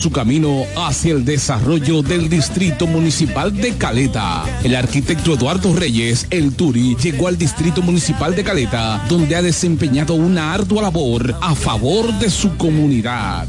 su camino hacia el desarrollo del Distrito Municipal de Caleta. El arquitecto Eduardo Reyes, el Turi, llegó al Distrito Municipal de Caleta, donde ha desempeñado una ardua labor a favor de su comunidad.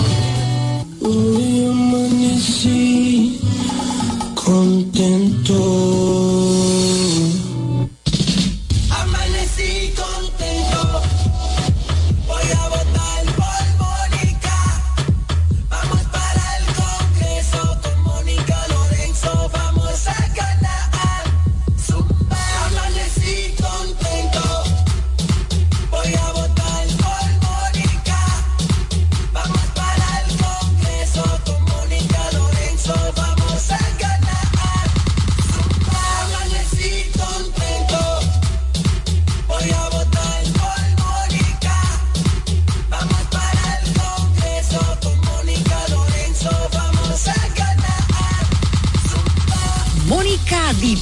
Hoy amanecí contento.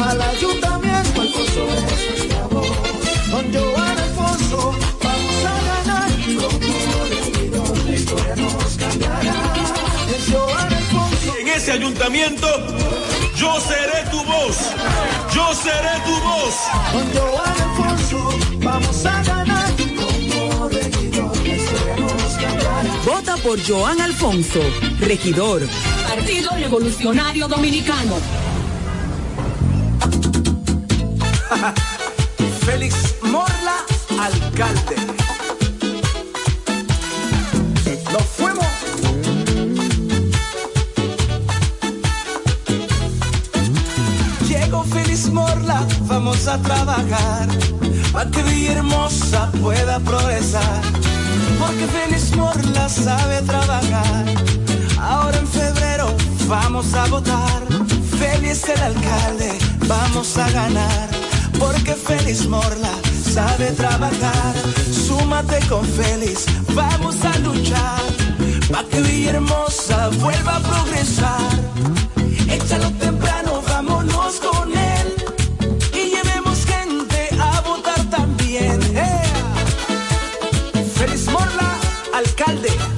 Al ayuntamiento, Alfonso voz. Con Joan Alfonso vamos a ganar. Como regidor, la historia nos cambiará. Es Joan Alfonso. en ese ayuntamiento, yo seré tu voz. Yo seré tu voz. Con Joan Alfonso vamos a ganar. Como regidor, la historia nos cambiará. Vota por Joan Alfonso, regidor. Partido Revolucionario Dominicano. Félix Morla, alcalde. Nos fuimos. Llegó Félix Morla, vamos a trabajar para que Villahermosa pueda progresar. Porque Félix Morla sabe trabajar. Ahora en febrero vamos a votar. Félix el alcalde, vamos a ganar. Porque Félix Morla sabe trabajar. Súmate con Félix, vamos a luchar. Pa' que Villahermosa vuelva a progresar. Échalo temprano, vámonos con él. Y llevemos gente a votar también. ¡Ea! Félix Morla, alcalde.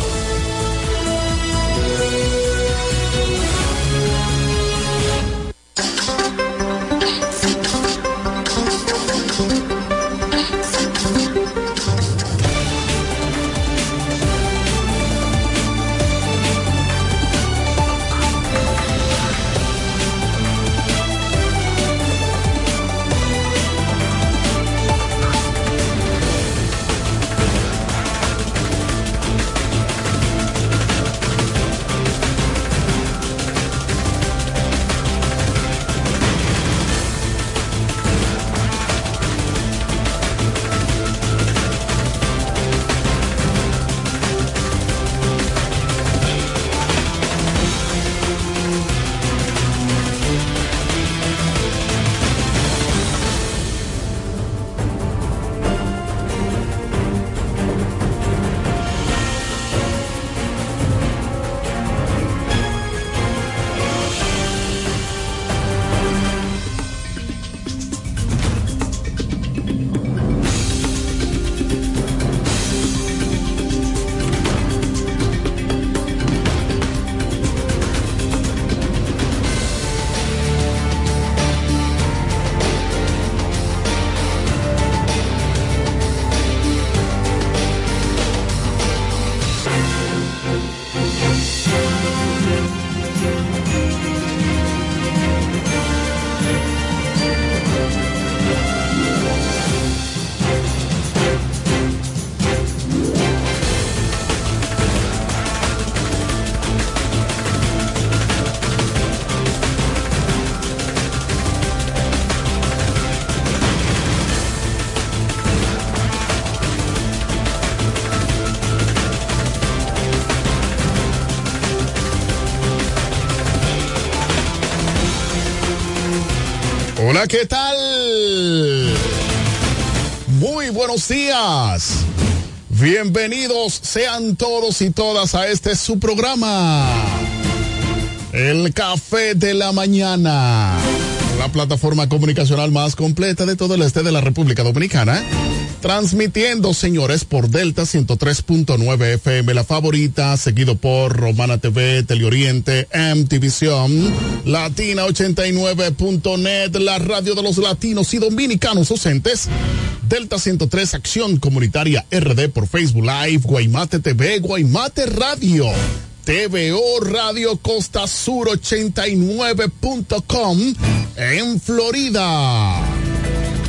¿Qué tal? Muy buenos días. Bienvenidos sean todos y todas a este su programa. El Café de la Mañana. La plataforma comunicacional más completa de todo el este de la República Dominicana. Transmitiendo, señores, por Delta 103.9 FM, la favorita, seguido por Romana TV, Teleoriente, MTVision, Latina 89.net, la radio de los latinos y dominicanos docentes. Delta 103 Acción Comunitaria RD por Facebook Live, Guaymate TV, Guaymate Radio. TVO Radio Costa Sur 89.com en Florida.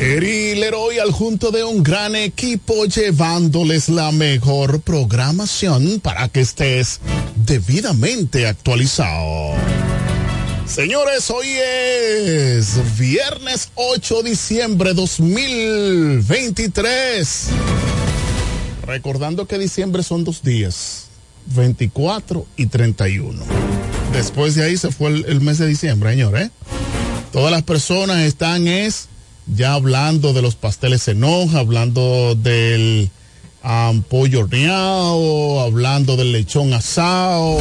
Eri Leroy al junto de un gran equipo llevándoles la mejor programación para que estés debidamente actualizado. Señores, hoy es viernes 8 de diciembre 2023. Recordando que diciembre son dos días, 24 y 31. Después de ahí se fue el, mes de diciembre, señores. Todas las personas están es ya hablando de los pasteles en hoja, hablando del um, pollo horneado, hablando del lechón asado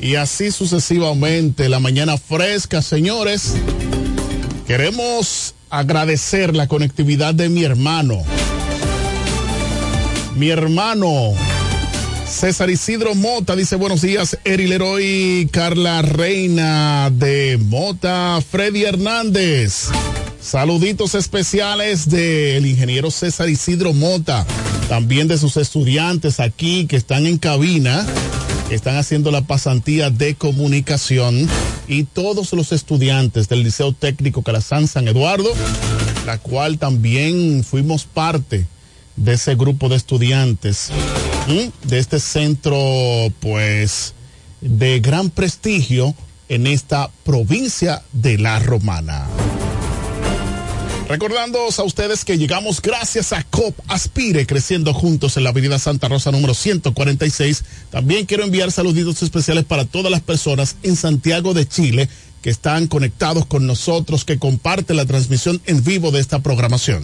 y así sucesivamente. La mañana fresca, señores. Queremos agradecer la conectividad de mi hermano. Mi hermano César Isidro Mota dice buenos días, Eri Leroy, Carla Reina de Mota, Freddy Hernández. Saluditos especiales del ingeniero César Isidro Mota, también de sus estudiantes aquí que están en cabina, que están haciendo la pasantía de comunicación y todos los estudiantes del Liceo Técnico Calazán San Eduardo, la cual también fuimos parte de ese grupo de estudiantes, de este centro, pues, de gran prestigio en esta provincia de La Romana. Recordándoos a ustedes que llegamos gracias a COP Aspire, creciendo juntos en la avenida Santa Rosa número 146. También quiero enviar saluditos especiales para todas las personas en Santiago de Chile que están conectados con nosotros, que comparten la transmisión en vivo de esta programación.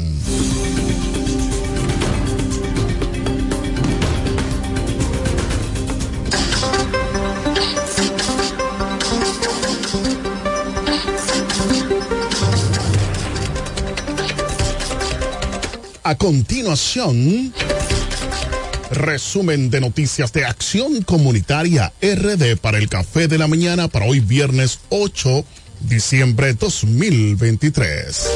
A continuación, resumen de noticias de Acción Comunitaria RD para el Café de la Mañana para hoy viernes 8 diciembre 2023.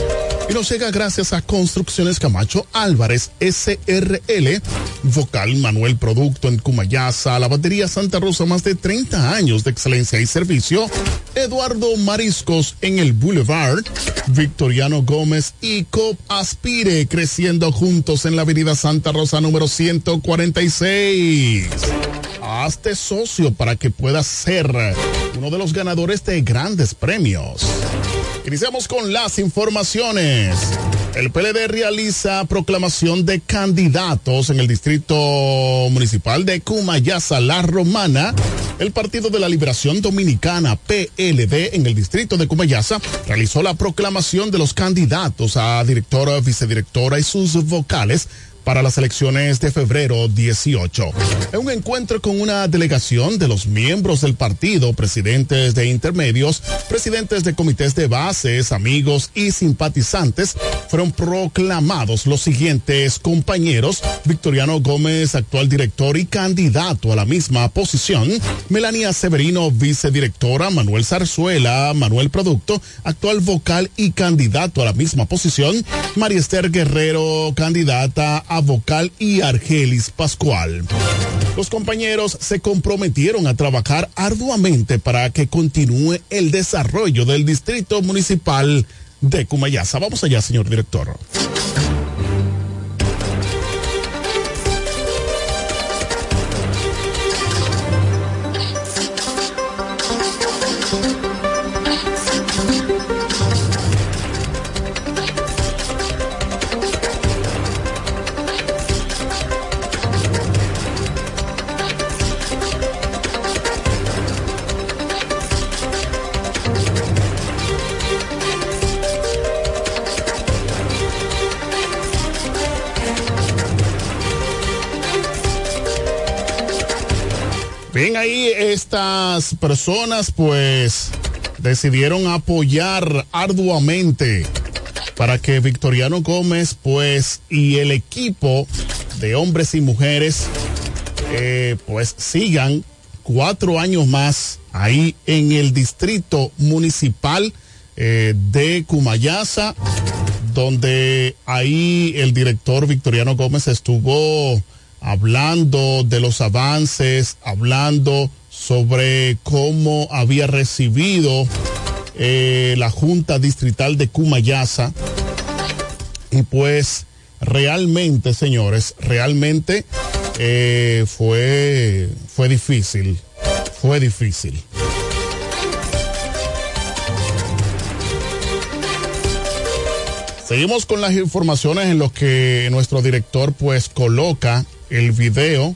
Y nos llega gracias a Construcciones Camacho Álvarez SRL, Vocal Manuel Producto en Cumayasa, la batería Santa Rosa, más de 30 años de excelencia y servicio, Eduardo Mariscos en el Boulevard, Victoriano Gómez y COP Aspire, creciendo juntos en la avenida Santa Rosa número 146. Hazte socio para que puedas ser uno de los ganadores de grandes premios. Iniciamos con las informaciones. El PLD realiza proclamación de candidatos en el distrito municipal de Cumayasa, La Romana. El Partido de la Liberación Dominicana, PLD, en el distrito de Cumayasa, realizó la proclamación de los candidatos a directora, vicedirectora y sus vocales para las elecciones de febrero 18. En un encuentro con una delegación de los miembros del partido, presidentes de intermedios, presidentes de comités de bases, amigos y simpatizantes, fueron proclamados los siguientes compañeros. Victoriano Gómez, actual director y candidato a la misma posición. Melania Severino, vicedirectora. Manuel Zarzuela, Manuel Producto, actual vocal y candidato a la misma posición. María Esther Guerrero, candidata a vocal y Argelis Pascual. Los compañeros se comprometieron a trabajar arduamente para que continúe el desarrollo del distrito municipal de Cumayasa. Vamos allá, señor director. Bien, ahí estas personas pues decidieron apoyar arduamente para que Victoriano Gómez pues y el equipo de hombres y mujeres eh, pues sigan cuatro años más ahí en el distrito municipal eh, de Cumayasa, donde ahí el director Victoriano Gómez estuvo hablando de los avances, hablando sobre cómo había recibido eh, la Junta Distrital de Cumayasa. Y pues realmente, señores, realmente eh, fue, fue difícil, fue difícil. Seguimos con las informaciones en lo que nuestro director pues coloca el video.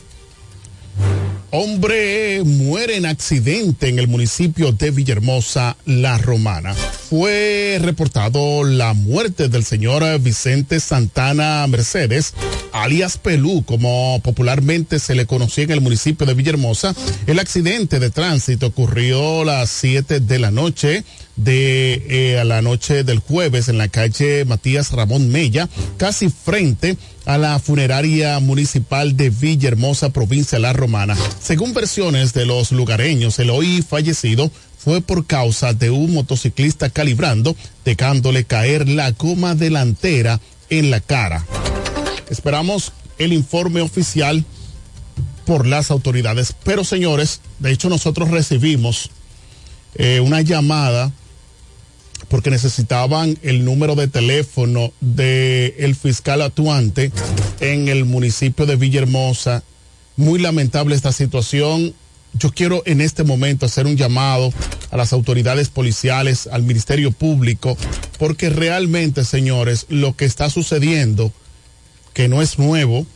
Hombre muere en accidente en el municipio de Villahermosa, La Romana. Fue reportado la muerte del señor Vicente Santana Mercedes, alias Pelú, como popularmente se le conocía en el municipio de Villahermosa. El accidente de tránsito ocurrió a las 7 de la noche de eh, a la noche del jueves en la calle Matías Ramón Mella, casi frente a la funeraria municipal de Villahermosa, provincia La Romana. Según versiones de los lugareños, el hoy fallecido fue por causa de un motociclista calibrando, dejándole caer la goma delantera en la cara. Esperamos el informe oficial por las autoridades. Pero señores, de hecho nosotros recibimos eh, una llamada porque necesitaban el número de teléfono del el fiscal actuante en el municipio de Villahermosa. Muy lamentable esta situación. Yo quiero en este momento hacer un llamado a las autoridades policiales, al Ministerio Público, porque realmente, señores, lo que está sucediendo, que no es nuevo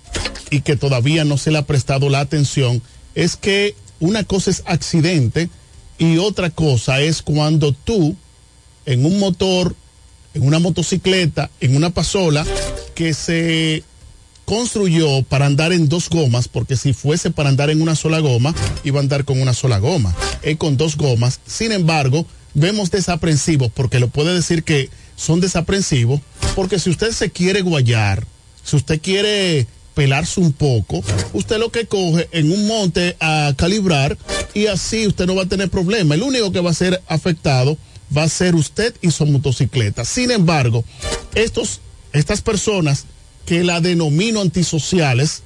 y que todavía no se le ha prestado la atención, es que una cosa es accidente y otra cosa es cuando tú en un motor, en una motocicleta, en una pasola que se construyó para andar en dos gomas, porque si fuese para andar en una sola goma, iba a andar con una sola goma, es con dos gomas. Sin embargo, vemos desaprensivos, porque lo puede decir que son desaprensivos, porque si usted se quiere guayar, si usted quiere pelarse un poco, usted lo que coge en un monte a calibrar y así usted no va a tener problema. El único que va a ser afectado va a ser usted y su motocicleta. Sin embargo, estos, estas personas que la denomino antisociales,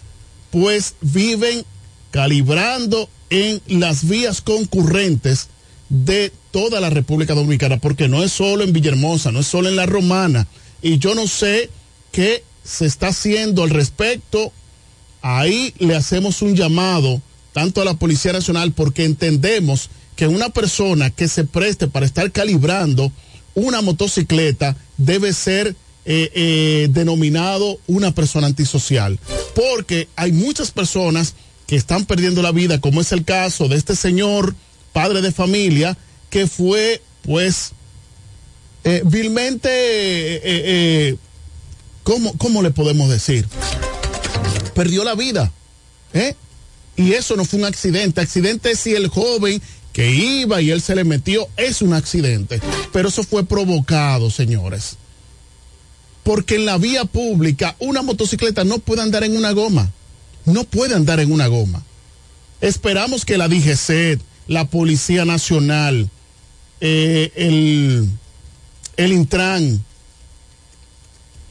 pues viven calibrando en las vías concurrentes de toda la República Dominicana, porque no es solo en Villahermosa, no es solo en La Romana, y yo no sé qué se está haciendo al respecto. Ahí le hacemos un llamado tanto a la Policía Nacional porque entendemos que una persona que se preste para estar calibrando una motocicleta debe ser eh, eh, denominado una persona antisocial. Porque hay muchas personas que están perdiendo la vida, como es el caso de este señor, padre de familia, que fue, pues, eh, vilmente, ¿cómo, ¿cómo le podemos decir? Perdió la vida. Y eso no fue un accidente. Accidente es si el joven que iba y él se le metió, es un accidente. Pero eso fue provocado, señores. Porque en la vía pública una motocicleta no puede andar en una goma. No puede andar en una goma. Esperamos que la DGC, la Policía Nacional, eh, el, el Intran,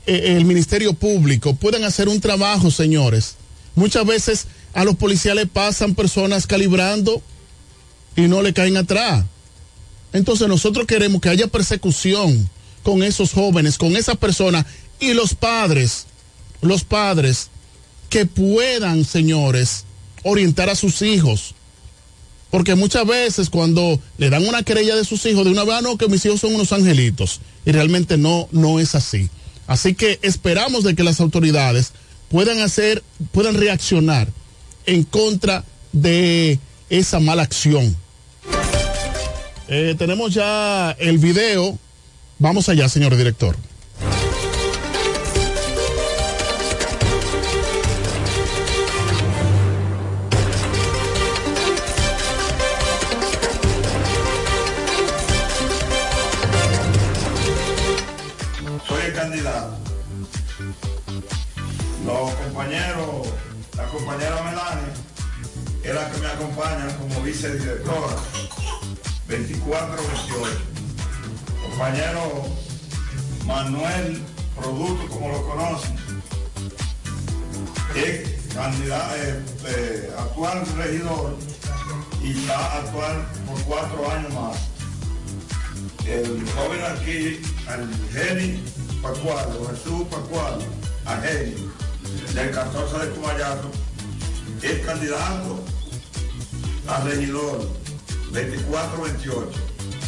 eh, el Ministerio Público puedan hacer un trabajo, señores. Muchas veces a los policías pasan personas calibrando y no le caen atrás. Entonces nosotros queremos que haya persecución con esos jóvenes, con esas personas y los padres, los padres que puedan, señores, orientar a sus hijos. Porque muchas veces cuando le dan una querella de sus hijos, de una vez, no, que mis hijos son unos angelitos. Y realmente no, no es así. Así que esperamos de que las autoridades puedan hacer, puedan reaccionar en contra de esa mala acción. Eh, tenemos ya el video. Vamos allá, señor director. Soy el candidato. Los compañeros, la compañera Melania, es la que me acompaña como vicedirectora 24-28. Compañero Manuel Producto, como lo conocen, es candidato, eh, eh, actual regidor y está actual por cuatro años más. El joven aquí, el Geni Pacuado, Jesús Pacuado, a Geni, del 14 de Cumayato, es candidato a regidor 24-28.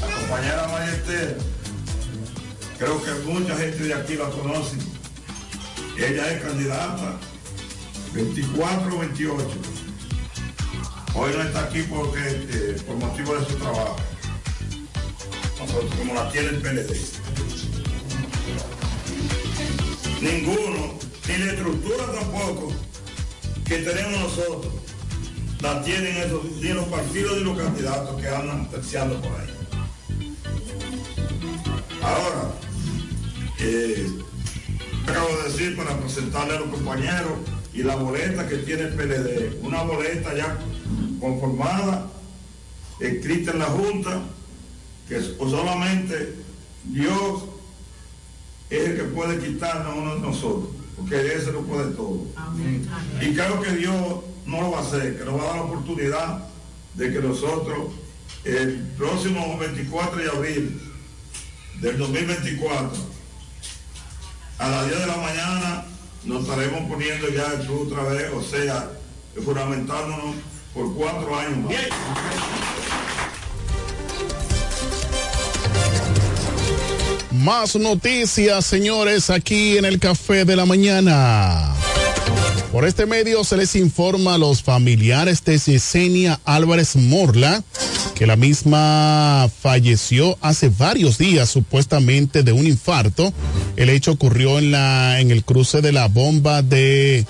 La compañera María creo que mucha gente de aquí la conoce. Ella es candidata 24-28. Hoy no está aquí porque eh, por motivo de su trabajo. Nosotros como la tiene el PLD. Ninguno, ni la estructura tampoco que tenemos nosotros, la tienen esos, ni los partidos ni los candidatos que andan terciando por ahí. Ahora, eh, acabo de decir para presentarle a los compañeros y la boleta que tiene el PLD, una boleta ya conformada, escrita en la Junta, que solamente Dios es el que puede quitarnos a uno de nosotros, porque ese lo puede todo. Y creo que Dios no lo va a hacer, que nos va a dar la oportunidad de que nosotros el próximo 24 de abril del 2024 a las 10 de la mañana nos estaremos poniendo ya el club otra vez, o sea, juramentándonos por cuatro años más. Más noticias, señores, aquí en el Café de la Mañana. Por este medio se les informa a los familiares de Yesenia Álvarez Morla que la misma falleció hace varios días supuestamente de un infarto. El hecho ocurrió en la en el cruce de la bomba de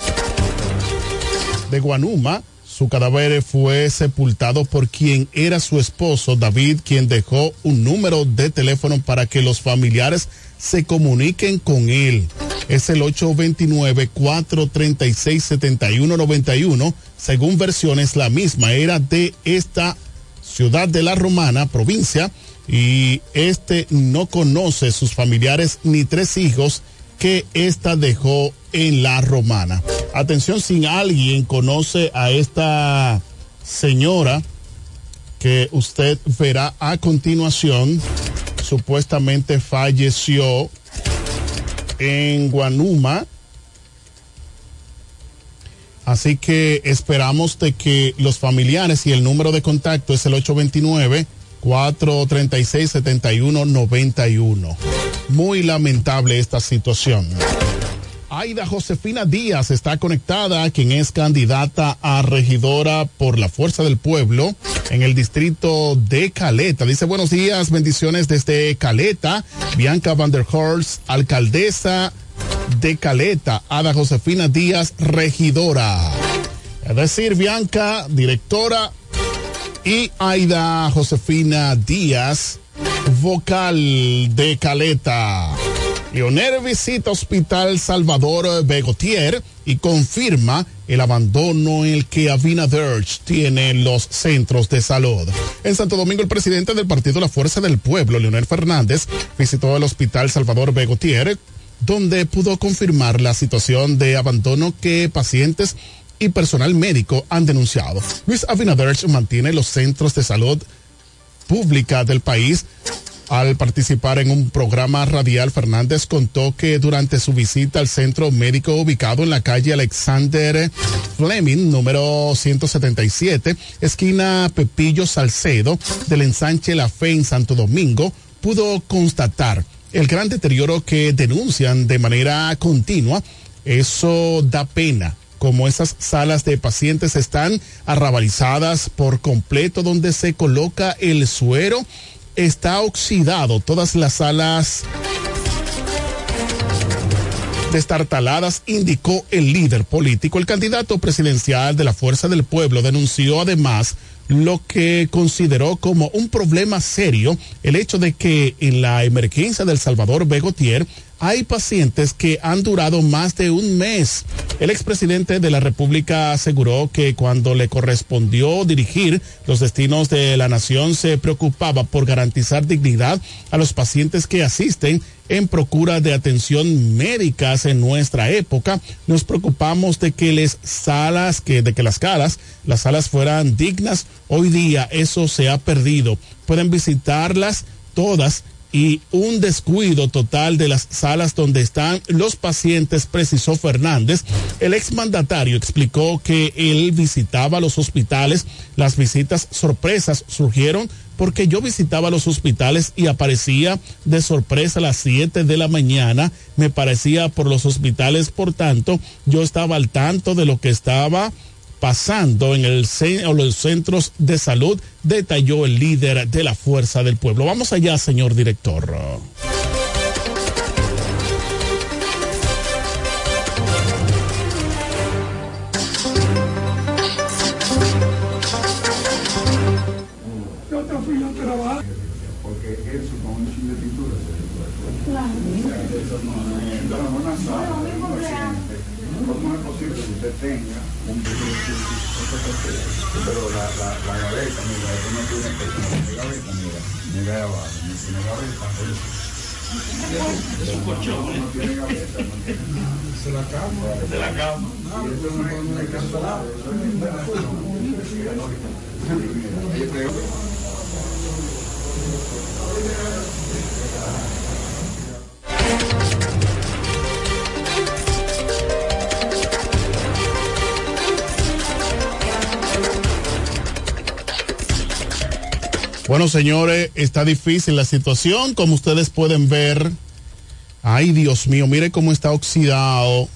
de Guanuma. Su cadáver fue sepultado por quien era su esposo, David, quien dejó un número de teléfono para que los familiares se comuniquen con él. Es el 829-436-7191. Según versiones, la misma era de esta ciudad de la Romana, provincia, y este no conoce sus familiares ni tres hijos que esta dejó en la Romana. Atención, si alguien conoce a esta señora que usted verá a continuación, supuestamente falleció en Guanuma. Así que esperamos de que los familiares y el número de contacto es el 829 436 7191. Muy lamentable esta situación. Aida Josefina Díaz está conectada, quien es candidata a regidora por la Fuerza del Pueblo en el distrito de Caleta. Dice buenos días, bendiciones desde Caleta. Bianca Van der Horst, alcaldesa de Caleta. Ada Josefina Díaz, regidora. Es decir, Bianca, directora. Y Aida Josefina Díaz, vocal de Caleta. Leonel visita Hospital Salvador Begotier y confirma el abandono en el que Abinader tiene los centros de salud. En Santo Domingo, el presidente del partido La Fuerza del Pueblo, Leonel Fernández, visitó el Hospital Salvador Begotier, donde pudo confirmar la situación de abandono que pacientes y personal médico han denunciado. Luis Abinader mantiene los centros de salud pública del país al participar en un programa radial, Fernández contó que durante su visita al centro médico ubicado en la calle Alexander Fleming, número 177, esquina Pepillo Salcedo, del ensanche La Fe en Santo Domingo, pudo constatar el gran deterioro que denuncian de manera continua. Eso da pena como esas salas de pacientes están arrabalizadas por completo donde se coloca el suero está oxidado. Todas las salas destartaladas, indicó el líder político. El candidato presidencial de la Fuerza del Pueblo denunció además lo que consideró como un problema serio el hecho de que en la emergencia del Salvador Begotier hay pacientes que han durado más de un mes. El expresidente de la República aseguró que cuando le correspondió dirigir los destinos de la nación se preocupaba por garantizar dignidad a los pacientes que asisten en procura de atención médicas en nuestra época. Nos preocupamos de que las salas, que, de que las calas, las salas fueran dignas. Hoy día eso se ha perdido. Pueden visitarlas todas y un descuido total de las salas donde están los pacientes, precisó Fernández. El exmandatario explicó que él visitaba los hospitales. Las visitas sorpresas surgieron porque yo visitaba los hospitales y aparecía de sorpresa a las 7 de la mañana. Me parecía por los hospitales, por tanto, yo estaba al tanto de lo que estaba pasando en los centros de salud, detalló el líder de la Fuerza del Pueblo. Vamos allá, señor director. ¿Cómo es posible que usted tenga un pero la, la, la gaveta, mira, esto no tiene que tener gaveta, mira, mira abajo, no tiene gaveta, Es un colchón, No tiene gaveta, no tiene nada. Se la cama. De la cama. Y esto no es no es cancelado, eso es investigación. Mira, yo creo Bueno, señores, está difícil la situación, como ustedes pueden ver. Ay, Dios mío, mire cómo está oxidado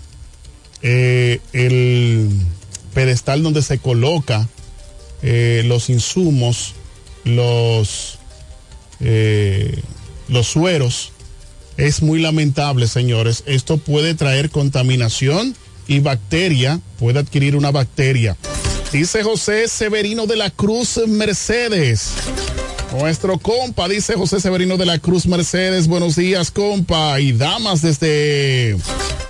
eh, el pedestal donde se coloca eh, los insumos, los, eh, los sueros. Es muy lamentable, señores. Esto puede traer contaminación y bacteria, puede adquirir una bacteria. Dice José Severino de la Cruz Mercedes. Nuestro compa, dice José Severino de la Cruz Mercedes. Buenos días, compa. Y damas desde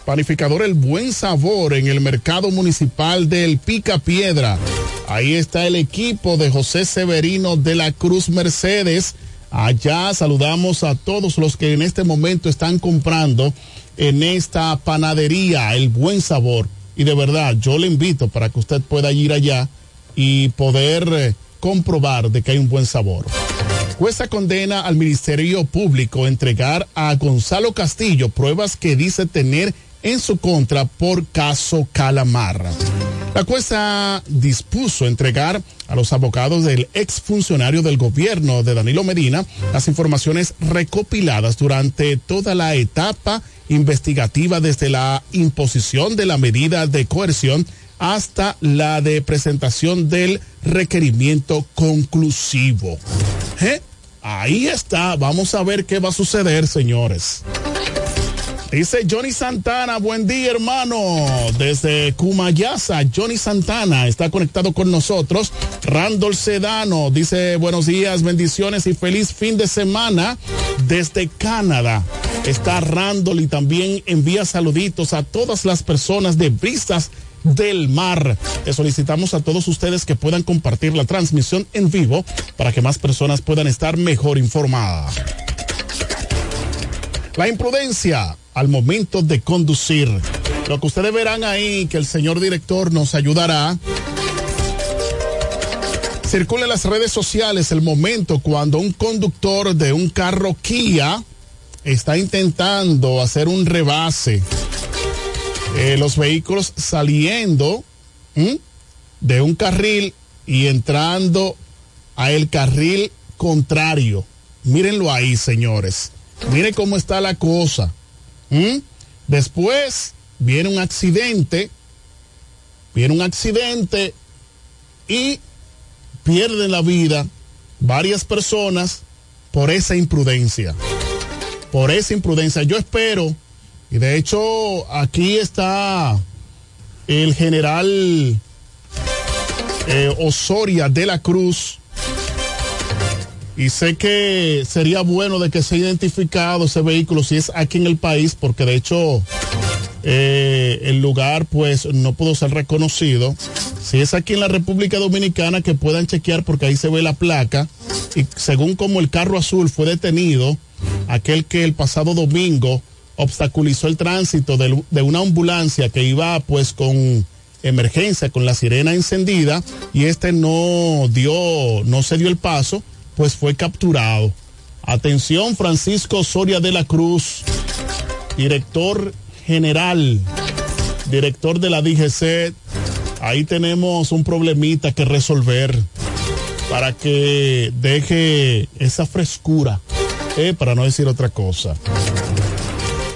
Panificador El Buen Sabor en el mercado municipal del Pica Piedra. Ahí está el equipo de José Severino de la Cruz Mercedes. Allá saludamos a todos los que en este momento están comprando en esta panadería El Buen Sabor. Y de verdad, yo le invito para que usted pueda ir allá y poder eh, comprobar de que hay un buen sabor. Jueza condena al Ministerio Público entregar a Gonzalo Castillo pruebas que dice tener en su contra por caso Calamar. La jueza dispuso entregar a los abogados del exfuncionario del gobierno de Danilo Medina las informaciones recopiladas durante toda la etapa investigativa desde la imposición de la medida de coerción hasta la de presentación del requerimiento conclusivo. ¿Eh? Ahí está, vamos a ver qué va a suceder, señores. Dice Johnny Santana, buen día hermano, desde Cumayasa, Johnny Santana está conectado con nosotros. Randall Sedano dice buenos días, bendiciones y feliz fin de semana desde Canadá. Está Randall y también envía saluditos a todas las personas de Brisas del Mar. Le solicitamos a todos ustedes que puedan compartir la transmisión en vivo para que más personas puedan estar mejor informadas. La imprudencia al momento de conducir. Lo que ustedes verán ahí, que el señor director nos ayudará. Circula en las redes sociales el momento cuando un conductor de un carro Kia está intentando hacer un rebase. Eh, los vehículos saliendo de un carril y entrando a el carril contrario. Mírenlo ahí, señores. Miren cómo está la cosa. Después viene un accidente, viene un accidente y pierden la vida varias personas por esa imprudencia. Por esa imprudencia. Yo espero, y de hecho aquí está el general eh, Osoria de la Cruz, Y sé que sería bueno de que sea identificado ese vehículo si es aquí en el país, porque de hecho eh, el lugar pues no pudo ser reconocido. Si es aquí en la República Dominicana, que puedan chequear porque ahí se ve la placa. Y según como el carro azul fue detenido, aquel que el pasado domingo obstaculizó el tránsito de, una ambulancia que iba pues con emergencia, con la sirena encendida, y este no dio, no se dio el paso, pues fue capturado. Atención, Francisco Soria de la Cruz, director general, director de la DGC. Ahí tenemos un problemita que resolver para que deje esa frescura, eh, para no decir otra cosa.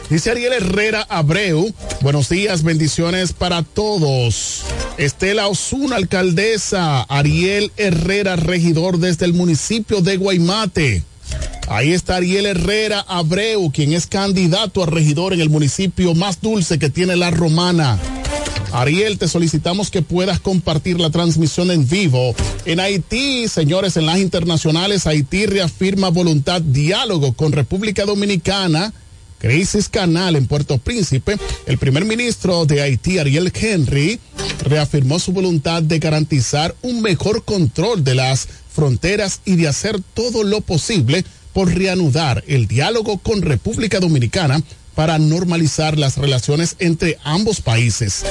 Dice Ariel Herrera Abreu, buenos días, bendiciones para todos. Estela Osuna, alcaldesa, Ariel Herrera, regidor desde el municipio de Guaymate. Ahí está Ariel Herrera Abreu, quien es candidato a regidor en el municipio más dulce que tiene la romana. Ariel, te solicitamos que puedas compartir la transmisión en vivo. En Haití, señores, en las internacionales, Haití reafirma voluntad diálogo con República Dominicana. Crisis Canal en Puerto Príncipe, el primer ministro de Haití, Ariel Henry, reafirmó su voluntad de garantizar un mejor control de las fronteras y de hacer todo lo posible por reanudar el diálogo con República Dominicana para normalizar las relaciones entre ambos países.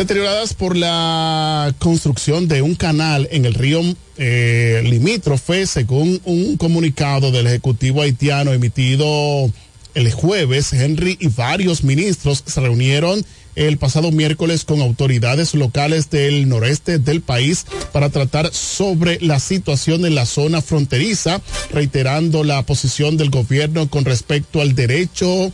Deterioradas por la construcción de un canal en el río eh, limítrofe, según un comunicado del Ejecutivo haitiano emitido el jueves, Henry y varios ministros se reunieron el pasado miércoles con autoridades locales del noreste del país para tratar sobre la situación en la zona fronteriza, reiterando la posición del gobierno con respecto al derecho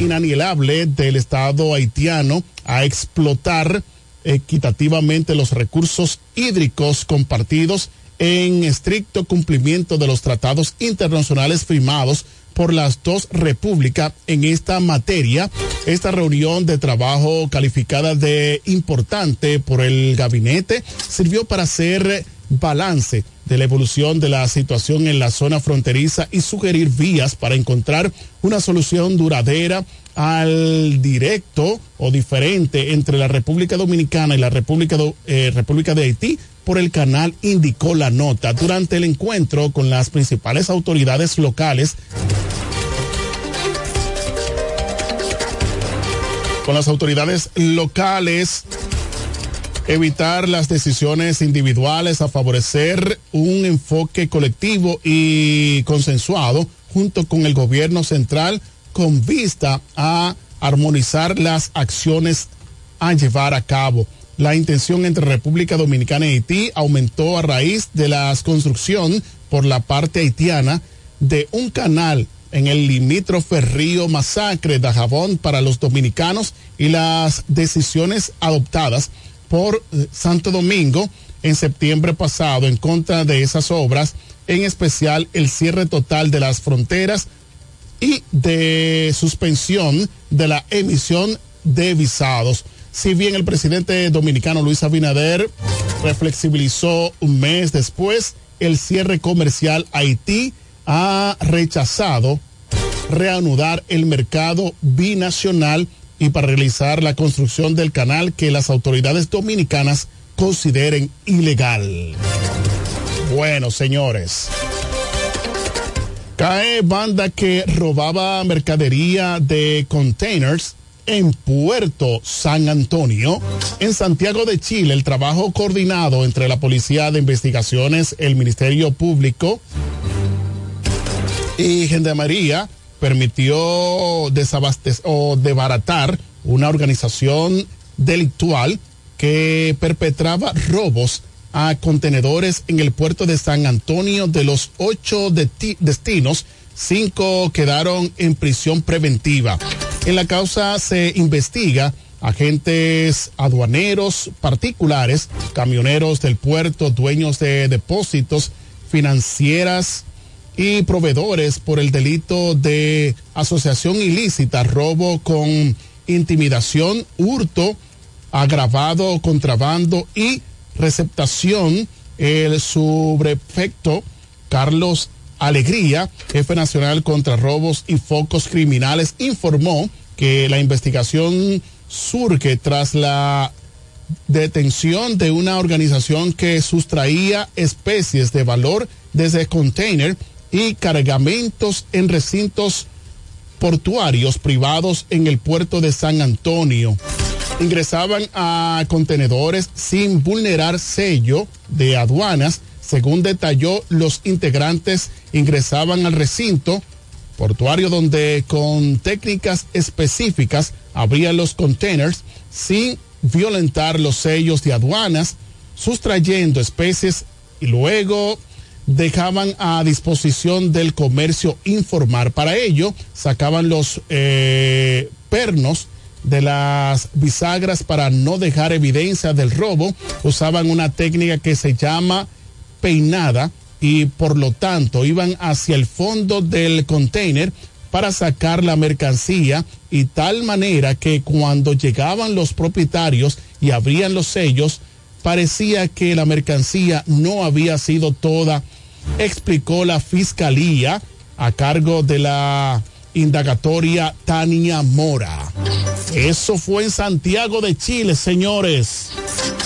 inanielable del Estado haitiano a explotar equitativamente los recursos hídricos compartidos en estricto cumplimiento de los tratados internacionales firmados por las dos repúblicas en esta materia. Esta reunión de trabajo calificada de importante por el gabinete sirvió para hacer balance de la evolución de la situación en la zona fronteriza y sugerir vías para encontrar una solución duradera al directo o diferente entre la República Dominicana y la República, eh, República de Haití por el canal, indicó la nota. Durante el encuentro con las principales autoridades locales, con las autoridades locales, evitar las decisiones individuales a favorecer un enfoque colectivo y consensuado junto con el gobierno central con vista a armonizar las acciones a llevar a cabo. La intención entre República Dominicana y Haití aumentó a raíz de la construcción por la parte haitiana de un canal en el limítrofe río Masacre de Jabón para los dominicanos y las decisiones adoptadas por eh, Santo Domingo en septiembre pasado en contra de esas obras, en especial el cierre total de las fronteras y de suspensión de la emisión de visados. Si bien el presidente dominicano Luis Abinader reflexibilizó un mes después el cierre comercial, Haití ha rechazado reanudar el mercado binacional y para realizar la construcción del canal que las autoridades dominicanas consideren ilegal. Bueno, señores. Cae banda que robaba mercadería de containers en Puerto San Antonio. En Santiago de Chile, el trabajo coordinado entre la Policía de Investigaciones, el Ministerio Público y Gendarmería permitió desabastecer o desbaratar una organización delictual que perpetraba robos a contenedores en el puerto de San Antonio. De los ocho destinos, cinco quedaron en prisión preventiva. En la causa se investiga agentes aduaneros particulares, camioneros del puerto, dueños de depósitos, financieras y proveedores por el delito de asociación ilícita, robo con intimidación, hurto, agravado, contrabando y receptación. El subprefecto Carlos Alegría, jefe nacional contra robos y focos criminales, informó que la investigación surge tras la detención de una organización que sustraía especies de valor desde container y cargamentos en recintos portuarios privados en el puerto de San Antonio. Ingresaban a contenedores sin vulnerar sello de aduanas. Según detalló, los integrantes ingresaban al recinto portuario donde con técnicas específicas abrían los containers sin violentar los sellos de aduanas, sustrayendo especies y luego dejaban a disposición del comercio informal. Para ello, sacaban los eh, pernos de las bisagras para no dejar evidencia del robo. Usaban una técnica que se llama peinada y por lo tanto iban hacia el fondo del container para sacar la mercancía y tal manera que cuando llegaban los propietarios y abrían los sellos, parecía que la mercancía no había sido toda, explicó la fiscalía a cargo de la indagatoria Tania Mora. Eso fue en Santiago de Chile, señores.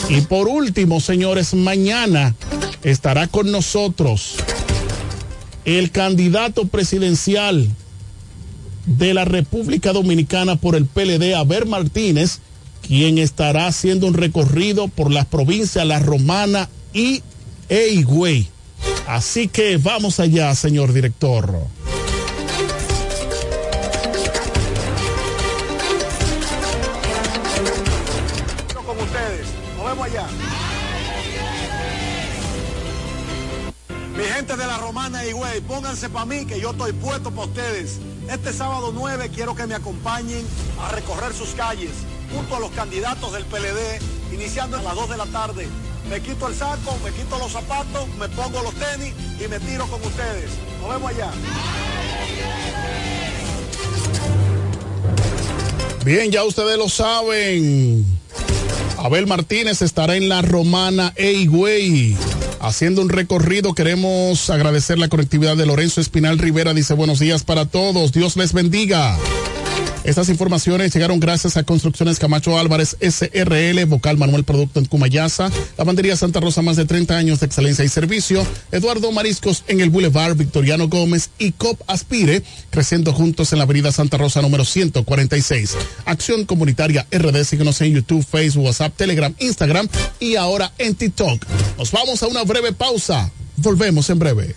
Y por último, señores, mañana estará con nosotros el candidato presidencial de la República Dominicana por el PLD, Aber Martínez, quien estará haciendo un recorrido por las provincias La Romana y Higüey. Así que vamos allá, señor director. con ustedes. Nos vemos allá. Mi gente de la Romana y güey, pónganse para mí que yo estoy puesto para ustedes. Este sábado 9 quiero que me acompañen a recorrer sus calles junto a los candidatos del PLD, iniciando a las 2 de la tarde. Me quito el saco, me quito los zapatos, me pongo los tenis y me tiro con ustedes. Nos vemos allá. Bien, ya ustedes lo saben. Abel Martínez estará en la Romana Eigüey haciendo un recorrido. Queremos agradecer la conectividad de Lorenzo Espinal Rivera. Dice buenos días para todos. Dios les bendiga. Estas informaciones llegaron gracias a Construcciones Camacho Álvarez SRL, Vocal Manuel Producto en Cumayasa, Lavandería Santa Rosa, más de 30 años de excelencia y servicio, Eduardo Mariscos en el Boulevard Victoriano Gómez y COP Aspire, creciendo juntos en la Avenida Santa Rosa número 146. Acción Comunitaria RD, síguenos en YouTube, Facebook, WhatsApp, Telegram, Instagram y ahora en TikTok. Nos vamos a una breve pausa. Volvemos en breve.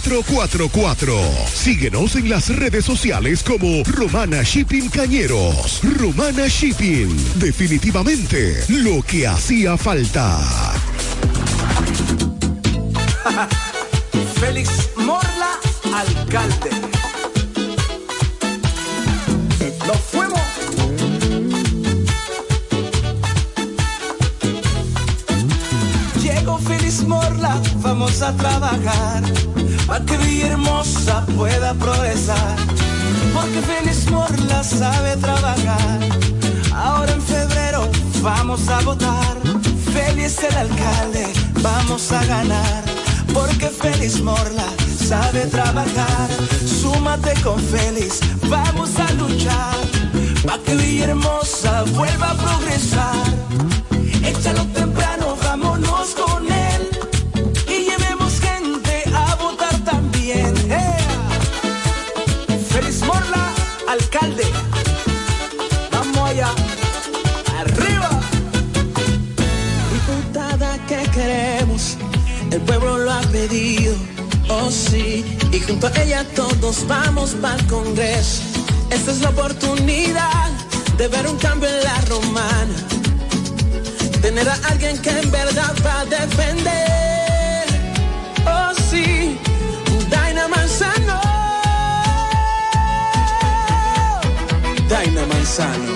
849-454-4444. Síguenos en las redes sociales como Romana Shipping Cañeros. Romana Shipping. Definitivamente lo que hacía falta. Félix Morla, alcalde. Nos fuimos. Llegó Félix Morla, vamos a trabajar. Para que Villahermosa pueda progresar. Porque Félix Morla sabe trabajar. Ahora en febrero vamos a votar. Félix el alcalde, vamos a ganar. Porque Félix Morla sabe trabajar. Súmate con Félix, vamos a luchar. Para que Villahermosa vuelva a progresar. Échalo pedido. Oh sí, y junto a ella todos vamos para el Congreso. Esta es la oportunidad de ver un cambio en la romana. Tener a alguien que en verdad va a defender. Oh sí, Daina Manzano. Daina Manzano.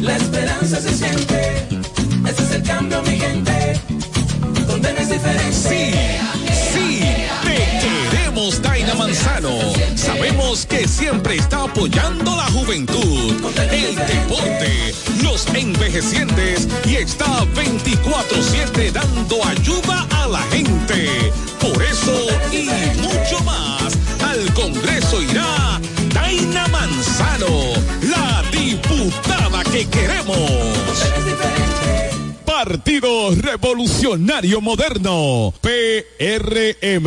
La esperanza se siente. Sí, sí, te queremos, Daina Manzano. Sabemos que siempre está apoyando la juventud, el deporte, los envejecientes y está 24-7 dando ayuda a la gente. Por eso y mucho más, al Congreso irá Daina Manzano, la diputada que queremos. Partido Revolucionario Moderno, PRM.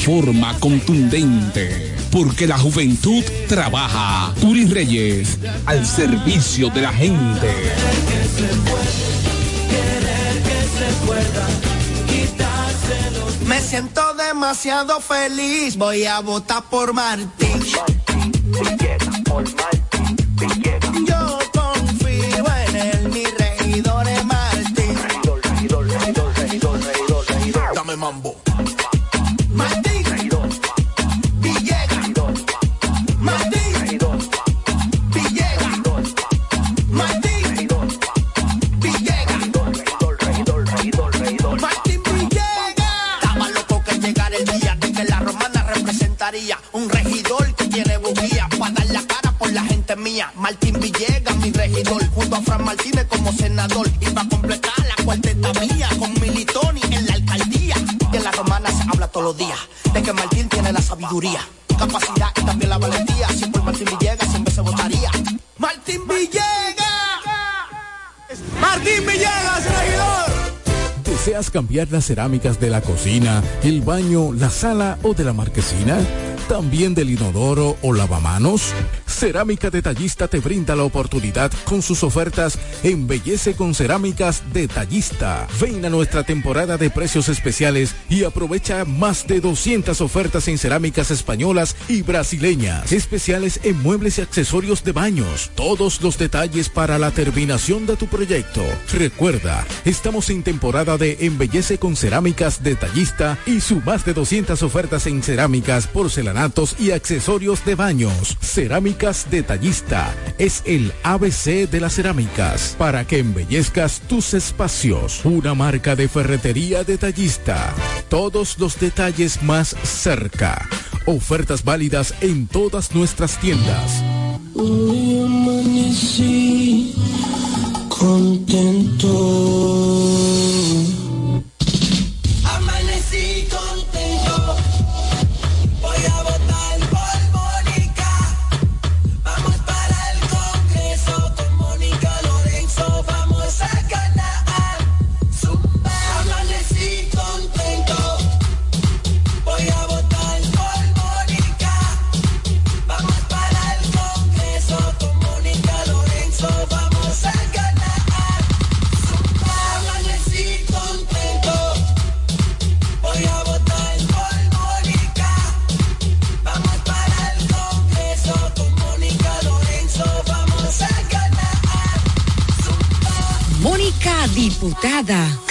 forma contundente. Porque la juventud trabaja. Turi Reyes, al servicio de la gente. Me siento demasiado feliz, voy a votar por Martín. Yo confío en él, mi regidor es Martín. Dame mambo. Sabiduría, capacidad y también la valentía. Si por Martín Villegas siempre se votaría. Martín Villegas. Martín Villegas, regidor. ¿Deseas cambiar las cerámicas de la cocina, el baño, la sala o de la marquesina? ¿También del inodoro o lavamanos? Cerámica Detallista te brinda la oportunidad con sus ofertas Embellece con Cerámicas Detallista. Ven a nuestra temporada de precios especiales y aprovecha más de 200 ofertas en cerámicas españolas y brasileñas. Especiales en muebles y accesorios de baños. Todos los detalles para la terminación de tu proyecto. Recuerda, estamos en temporada de Embellece con Cerámicas Detallista y su más de 200 ofertas en cerámicas, porcelanatos y accesorios de baños. Cerámicas Detallista es el ABC de las cerámicas para que embellezcas tus espacios. Una marca de ferretería detallista. Todos los detalles más cerca. Ofertas válidas en todas nuestras tiendas. Hoy amanecí contento. Diputada.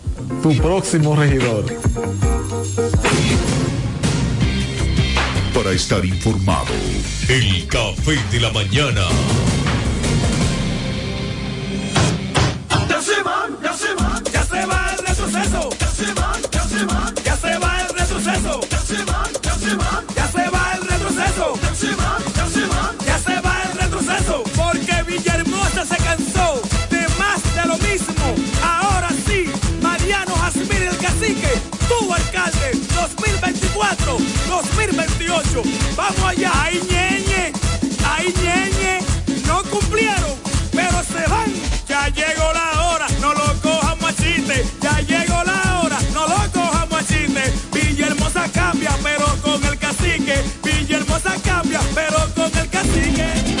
tu próximo regidor. Para estar informado, el café de la mañana. Ya se van, ya se van, ya se va el retroceso. Ya se van, ya se van, ya se va el retroceso. Ya se van, ya se van, ya se va el retroceso. Ya se van, ya se van, ya se va el retroceso. Porque Villahermosa 2028. Vamos allá, ay ñeñe, ay ñeñe, no cumplieron, pero se van. Ya llegó la hora, no lo cojamos a chiste. Ya llegó la hora, no lo cojamos a chiste. Villahermosa cambia, pero con el cacique. Villahermosa cambia, pero con el cacique.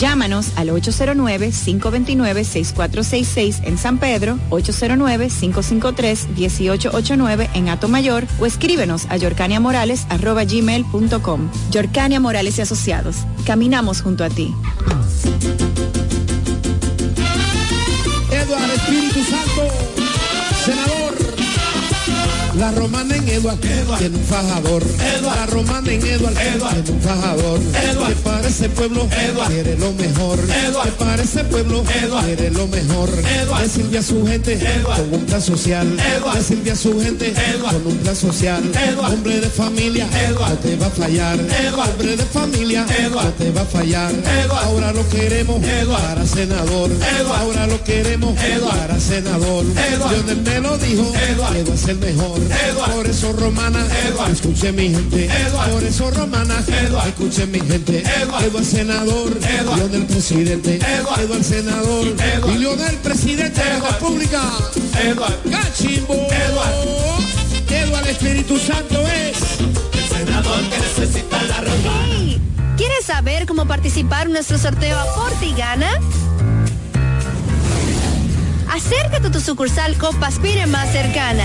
Llámanos al 809-529-6466 en San Pedro, 809-553-1889 en Atomayor o escríbenos a yorcaniamorales.com. Yorcania Morales y Asociados. Caminamos junto a ti. La romana en Eduard, tiene un fajador. La romana en Eduard, tiene un fajador. Que para ese pueblo quiere lo mejor. Que para ese pueblo quiere lo mejor. Le sirve a su gente con un plan social. Le sirve a su gente con un plan social. Hombre de familia, no te va a fallar. Hombre de familia, no te va a fallar. Ahora lo queremos para senador. Ahora lo queremos para senador. Lionel me lo dijo, Eduard es el mejor. Por eso romana, escuche mi gente. Por eso romana, escuche mi gente. Eduard senador, Lionel presidente. Eduard senador, y Lionel presidente de la República. Eduard Cachimbo. Eduard. Eduard Espíritu Santo es el senador que necesita la romana. Hey, ¿Quieres saber cómo participar en nuestro sorteo Aporte y Gana? Acércate a tu sucursal Copaspire más cercana.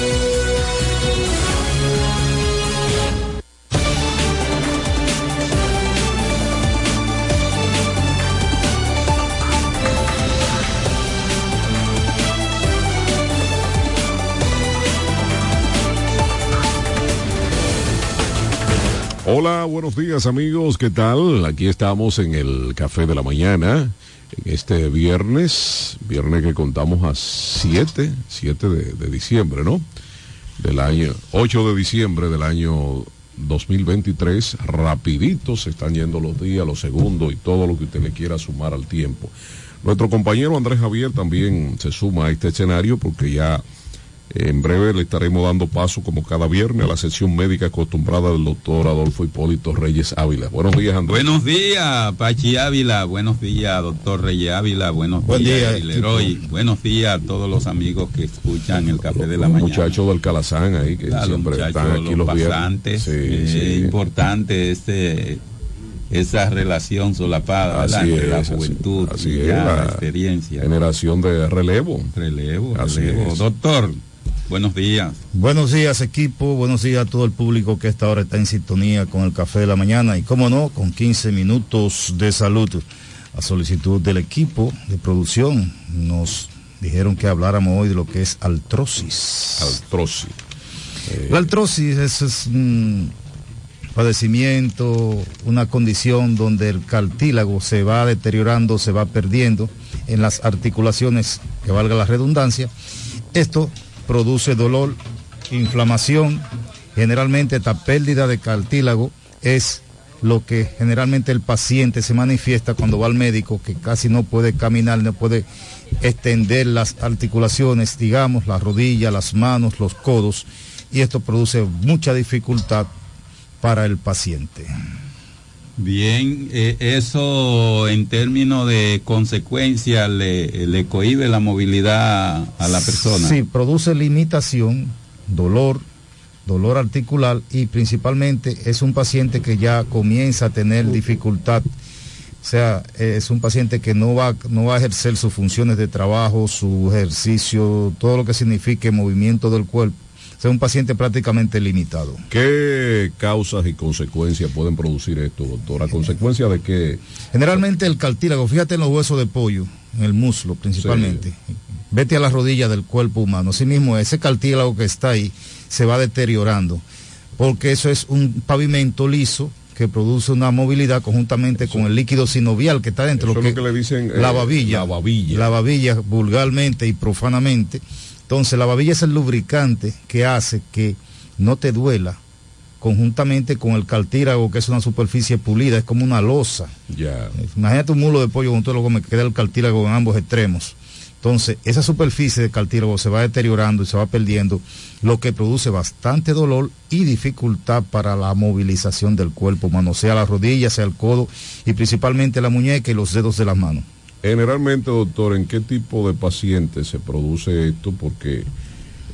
Hola, buenos días amigos, ¿qué tal? Aquí estamos en el Café de la Mañana, en este viernes, viernes que contamos a 7, 7 de, diciembre, ¿no? Del año, 8 de diciembre del año 2023, rapidito se están yendo los días, los segundos y todo lo que usted le quiera sumar al tiempo. Nuestro compañero Andrés Javier también se suma a este escenario porque ya en breve le estaremos dando paso, como cada viernes, a la sesión médica acostumbrada del doctor Adolfo Hipólito Reyes Ávila. Buenos días, Andrés. Buenos días, Pachi Ávila. Buenos días, doctor Reyes Ávila. Buenos Buen días, día, Leroy. Buenos días a todos los amigos que escuchan el café de la mañana. Muchachos del Calazán ahí que los siempre están aquí los, pasantes. Sí, Eh, sí. Importante este esa relación solapada ¿verdad? Así la es, así- juventud así y es, ya la la experiencia. Generación de relevo. Relevo, Así relevo. es. Doctor, buenos días. Buenos días equipo, buenos días a todo el público que esta hora está en sintonía con el café de la mañana y como no, con 15 minutos de salud. A solicitud del equipo de producción nos dijeron que habláramos hoy de lo que es artrosis. Artrosis. La artrosis es, es un padecimiento, una condición donde el cartílago se va deteriorando, se va perdiendo en las articulaciones, que valga la redundancia. Esto produce dolor, inflamación. Generalmente esta pérdida de cartílago es lo que generalmente el paciente se manifiesta cuando va al médico, que casi no puede caminar, no puede extender las articulaciones, digamos, las rodillas, las manos, los codos, y esto produce mucha dificultad para el paciente. Bien, eh, eso en términos de consecuencias le, le cohibe la movilidad a la persona. Sí, produce limitación, dolor, dolor articular y principalmente es un paciente que ya comienza a tener dificultad. O sea, es un paciente que no va, no va a ejercer sus funciones de trabajo, su ejercicio, todo lo que signifique movimiento del cuerpo. Sea, un paciente prácticamente limitado. ¿Qué causas y consecuencias pueden producir esto, doctor? ¿A consecuencia de qué? Generalmente el cartílago, fíjate en los huesos de pollo, en el muslo principalmente. Vete a la rodilla del cuerpo humano. Asimismo, ese cartílago que está ahí se va deteriorando, porque eso es un pavimento liso que produce una movilidad conjuntamente con el líquido sinovial que está dentro. Eso es lo que le dicen, la eh, babilla. la babilla. La babilla vulgarmente y profanamente. Entonces la babilla es el lubricante que hace que no te duela conjuntamente con el cartílago que es una superficie pulida, es como una losa. Ya. Imagínate un mulo de pollo con todo lo que queda el cartílago en ambos extremos. Entonces, esa superficie de cartílago se va deteriorando y se va perdiendo, lo que produce bastante dolor y dificultad para la movilización del cuerpo humano, sea la rodilla, sea el codo y principalmente la muñeca y los dedos de las manos. Generalmente, doctor, ¿en qué tipo de pacientes se produce esto? Porque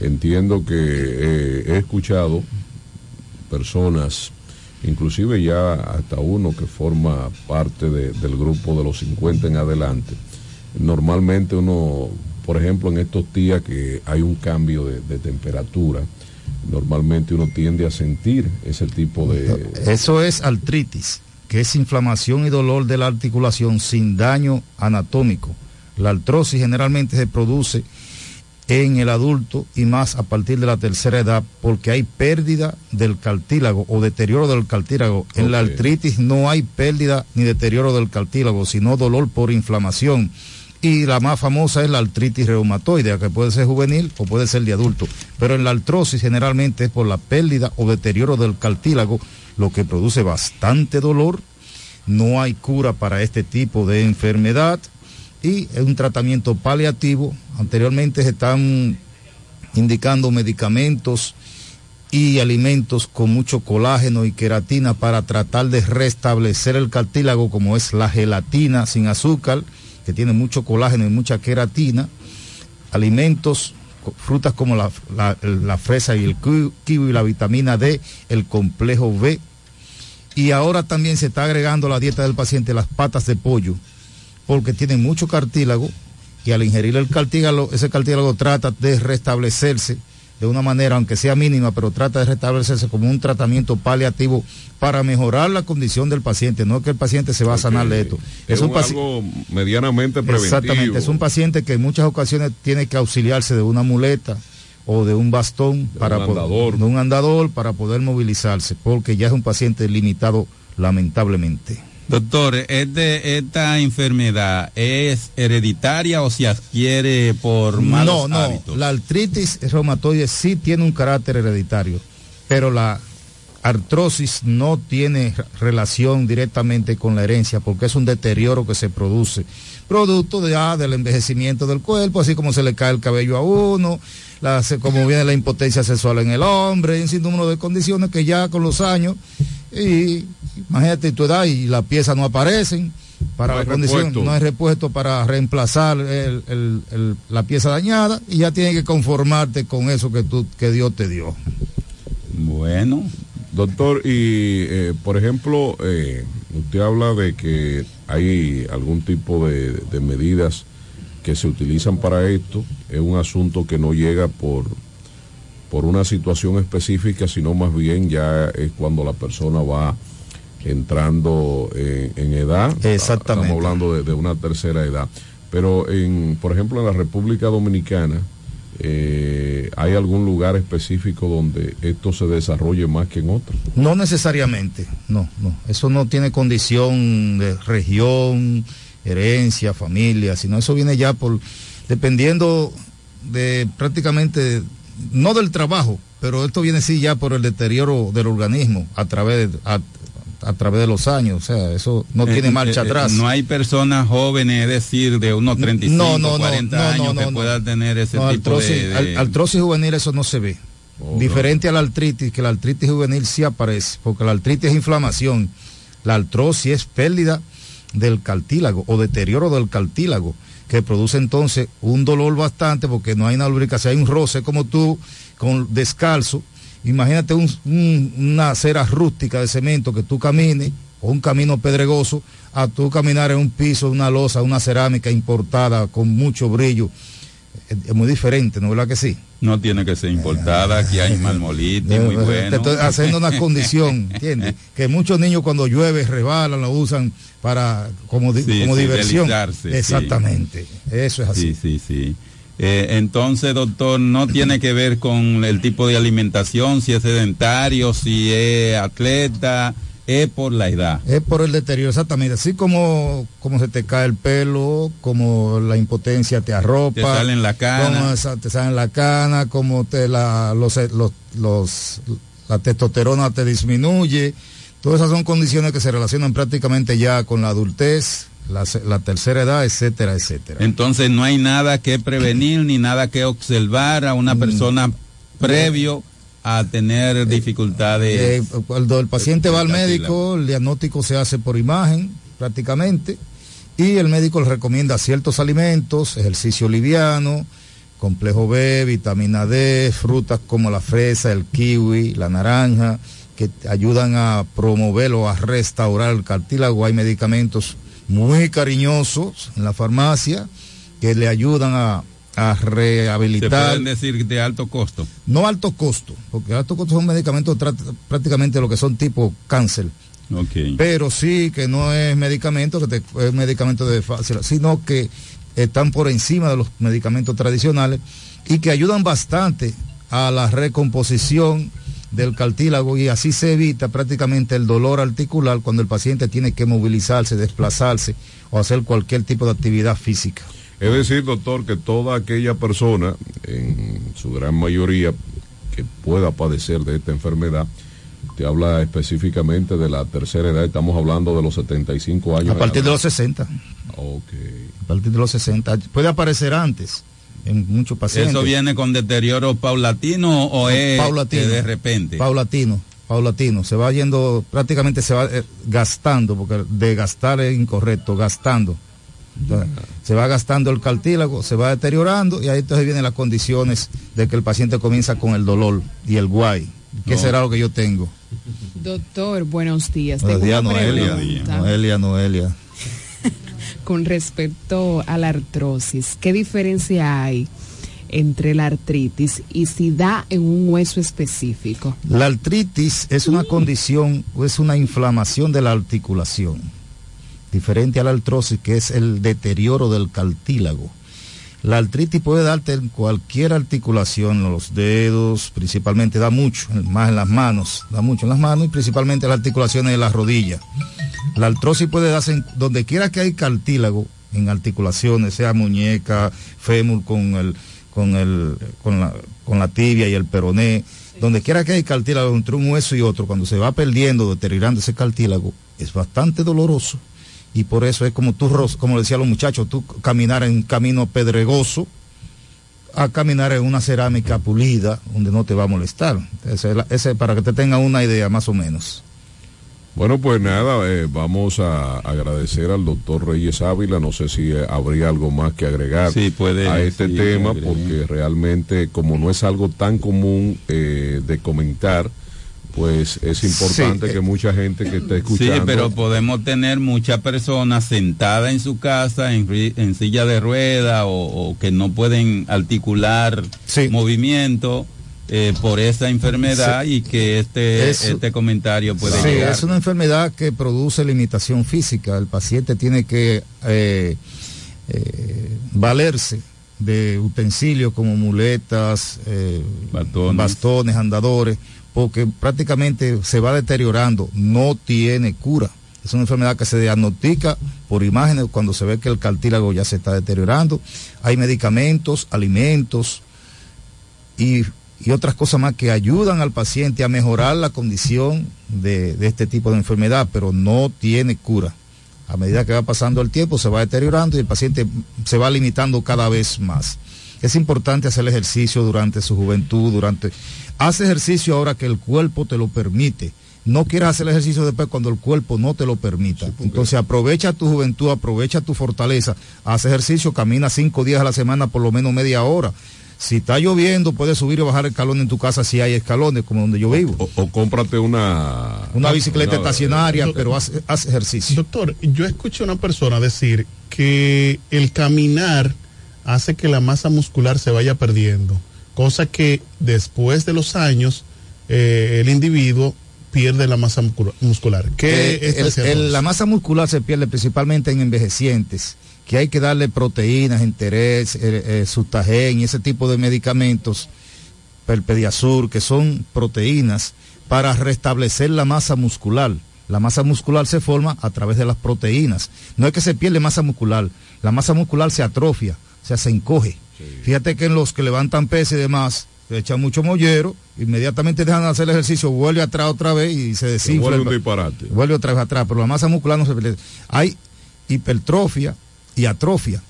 entiendo que eh, he escuchado personas, inclusive ya hasta uno que forma parte de- del grupo de los 50 en adelante. Normalmente uno, por ejemplo, en estos días que hay un cambio de, de temperatura, normalmente uno tiende a sentir ese tipo de... Eso es artritis, que es inflamación y dolor de la articulación sin daño anatómico. La artrosis generalmente se produce en el adulto y más a partir de la tercera edad porque hay pérdida del cartílago o deterioro del cartílago. En la artritis no hay pérdida ni deterioro del cartílago, sino dolor por inflamación. Y la más famosa es la artritis reumatoide, que puede ser juvenil o puede ser de adulto. Pero en la artrosis generalmente es por la pérdida o deterioro del cartílago, lo que produce bastante dolor. No hay cura para este tipo de enfermedad y es un tratamiento paliativo. Anteriormente se están indicando medicamentos y alimentos con mucho colágeno y queratina para tratar de restablecer el cartílago como es la gelatina sin azúcar, que tiene mucho colágeno y mucha queratina, alimentos, frutas como la, la- la fresa y el ki- kiwi, la vitamina D, el complejo B, y ahora también se está agregando a la dieta del paciente las patas de pollo, porque tienen mucho cartílago y al ingerir el cartílago, ese cartílago trata de restablecerse de una manera, aunque sea mínima, pero trata de restablecerse como un tratamiento paliativo para mejorar la condición del paciente, no que el paciente se va a sanar de esto. Es, un algo medianamente preventivo. Exactamente, es un paciente que en muchas ocasiones tiene que auxiliarse de una muleta o de un bastón para un poder- andador. de un andador para poder movilizarse, porque ya es un paciente limitado lamentablemente. Doctor, ¿este- ¿esta enfermedad es hereditaria o se adquiere por malos no, no, hábitos? la artritis reumatoide sí tiene un carácter hereditario, pero la artrosis no tiene relación directamente con la herencia porque es un deterioro que se produce, producto de, ah, del envejecimiento del cuerpo, así como se le cae el cabello a uno, la- como viene la impotencia sexual en el hombre, un sinnúmero de condiciones que ya con los años, y imagínate tu edad y las piezas no aparecen para No la condición, repuesto. no hay repuesto para reemplazar el- el- el- la pieza dañada y ya tienes que conformarte con eso que, tú, que Dios te dio. Bueno. Doctor, y eh, por ejemplo, eh, usted habla de que hay algún tipo de, de medidas que se utilizan para esto. Es un asunto que no llega por, por una situación específica, sino más bien ya es cuando la persona va entrando en, en edad. Exactamente. Estamos hablando de, de una tercera edad. Pero, en, por ejemplo, en la República Dominicana, eh, ¿hay algún lugar específico donde esto se desarrolle más que en otros? No necesariamente, no, no. Eso no tiene condición de región, herencia, familia, sino eso viene ya por, dependiendo de prácticamente, no del trabajo, pero esto viene sí ya por el deterioro del organismo a través de, a, a través de los años, o sea, eso no tiene Eh, marcha eh, eh, atrás. No hay personas jóvenes, es decir, de unos 35, No, no, no, 40 no, no, años no, que puedan tener ese tipo artrosis, de... de- al- artrosis juvenil eso no se ve. Oh, Diferente a la artritis, que la artritis juvenil sí aparece, porque la artritis es inflamación. La artrosis es pérdida del cartílago o deterioro del cartílago, que produce entonces un dolor bastante porque no hay una lubricación, hay un roce como tú con descalzo Imagínate un- un- una acera rústica de cemento que tú camines, o un camino pedregoso, a tú caminar en un piso, una losa, una cerámica importada con mucho brillo. Es, muy diferente, ¿no es verdad que sí? No tiene que ser importada, aquí hay marmolita y muy Eh, Te bueno. estoy haciendo una condición, ¿entiendes? Que muchos niños cuando llueve rebalan, lo usan para como, di- Sí, como sí, diversión. sí. Exactamente, eso es así. Sí, sí, sí. Eh, entonces, doctor, no tiene que ver con el tipo de alimentación, si es sedentario, si es atleta, es por la edad. Es por el deterioro, exactamente. Así como, como se te cae el pelo, como la impotencia te arropa. Te salen la cana. Como te salen la cana, como te la, los, los, los- la testosterona te disminuye. Todas esas son condiciones que se relacionan prácticamente ya con la adultez, la, tercera edad, etcétera, etcétera. Entonces, no hay nada que prevenir ni nada que observar a Mm. una persona previo a tener dificultades. Eh, cuando el paciente va al médico, el diagnóstico se hace por imagen prácticamente y el médico le recomienda ciertos alimentos, ejercicio liviano, complejo B, vitamina D, frutas como la fresa, el kiwi, la naranja, que ayudan a promover o a restaurar el cartílago. Hay medicamentos muy cariñosos en la farmacia que le ayudan a, a Se rehabilitar. pueden decir de alto costo. No alto costo, porque alto costo son medicamentos prácticamente lo que son tipo cáncer. Ok. Pero sí que no es medicamento, que te- es medicamento de fácil, sino que están por encima de los medicamentos tradicionales y que ayudan bastante a la recomposición del cartílago y así se evita prácticamente el dolor articular cuando el paciente tiene que movilizarse, desplazarse o hacer cualquier tipo de actividad física. Es decir, doctor, que toda aquella persona, en su gran mayoría, que pueda padecer de esta enfermedad, te habla específicamente de la tercera edad, estamos hablando de los 75 años. A partir de los adelante. 60. Ok. A partir de los 60. Puede aparecer antes en muchos pacientes. ¿Eso viene con deterioro paulatino o es paulatino. que de repente? Paulatino, paulatino. Se va yendo, prácticamente se va eh, gastando, porque de gastar es incorrecto, gastando. Entonces, se va gastando el cartílago, se va deteriorando y ahí entonces vienen las condiciones de que el paciente comienza con el dolor y el guay. ¿Qué No. será lo que yo tengo? Doctor, buenos días. Buenos días, Noelia. pregunta Noelia, Noelia. con respecto a la artrosis. ¿Qué diferencia hay entre la artritis y si da en un hueso específico? La artritis es una condición o es una inflamación de la articulación, diferente a la artrosis que es el deterioro del cartílago. La artritis puede darte en cualquier articulación, en los dedos, principalmente da mucho, más en las manos, da mucho en las manos y principalmente en las articulaciones de las rodillas. La artrosis puede darse en donde quiera que hay cartílago, en articulaciones, sea muñeca, fémur con el, con el, con la, con la tibia y el peroné, donde quiera que hay cartílago entre un hueso y otro, cuando se va perdiendo, deteriorando ese cartílago, es bastante doloroso. Y por eso es como tú, como decían los muchachos, tú caminar en un camino pedregoso a caminar en una cerámica pulida donde no te va a molestar. Ese, ese para que te tengan una idea más o menos. Bueno, pues nada, eh, vamos a agradecer al doctor Reyes Ávila. No sé si eh, habría algo más que agregar Sí, puede, a este sí, tema, porque realmente como no es algo tan común eh, de comentar, pues es importante Sí, que mucha gente que esté Sí, escuchando... pero podemos tener muchas personas sentadas en su casa en, silla de rueda o, o que no pueden articular movimiento eh, por esa enfermedad Sí. y que este, Es- este comentario puede Sí, llegar. es una enfermedad que produce limitación física. El paciente tiene que eh, eh, valerse de utensilios como muletas, eh, bastones. andadores, porque prácticamente se va deteriorando, no tiene cura. Es una enfermedad que se diagnostica por imágenes cuando se ve que el cartílago ya se está deteriorando. Hay medicamentos, alimentos, y, otras cosas más que ayudan al paciente a mejorar la condición de este tipo de enfermedad, pero no tiene cura. A medida que va pasando el tiempo se va deteriorando y el paciente se va limitando cada vez más. Es importante hacer ejercicio durante su juventud, durante... Haz ejercicio ahora que el cuerpo te lo permite. No quieras hacer ejercicio después cuando el cuerpo no te lo permita. Entonces aprovecha tu juventud, aprovecha tu fortaleza. Haz ejercicio, camina cinco días a la semana por lo menos media hora Si está lloviendo, puedes subir y bajar el escalón en tu casa si hay escalones, como donde yo vivo. O, o cómprate una... Una bicicleta una- estacionaria, pero haz, haz ejercicio. Doctor, yo escuché a una persona decir que el caminar hace que la masa muscular se vaya perdiendo, cosa que después de los años eh, el individuo pierde la masa muscula- muscular. ¿Qué Eh, el- el- eso? la masa muscular se pierde principalmente en envejecientes, que hay que darle proteínas, interés, eh, eh, sutagen y ese tipo de medicamentos, el pediasur, que son proteínas para restablecer la masa muscular. La masa muscular se forma a través de las proteínas. No es que se pierde masa muscular, la masa muscular se atrofia, o sea, se encoge. Fíjate que en los que levantan peso y demás, se echan mucho mollero, inmediatamente dejan de hacer el ejercicio, vuelve atrás otra vez y se desinfla. vuelve el- un disparate. Vuelve otra vez atrás, pero la masa muscular no se pierde. Hay hipertrofia y atrofia,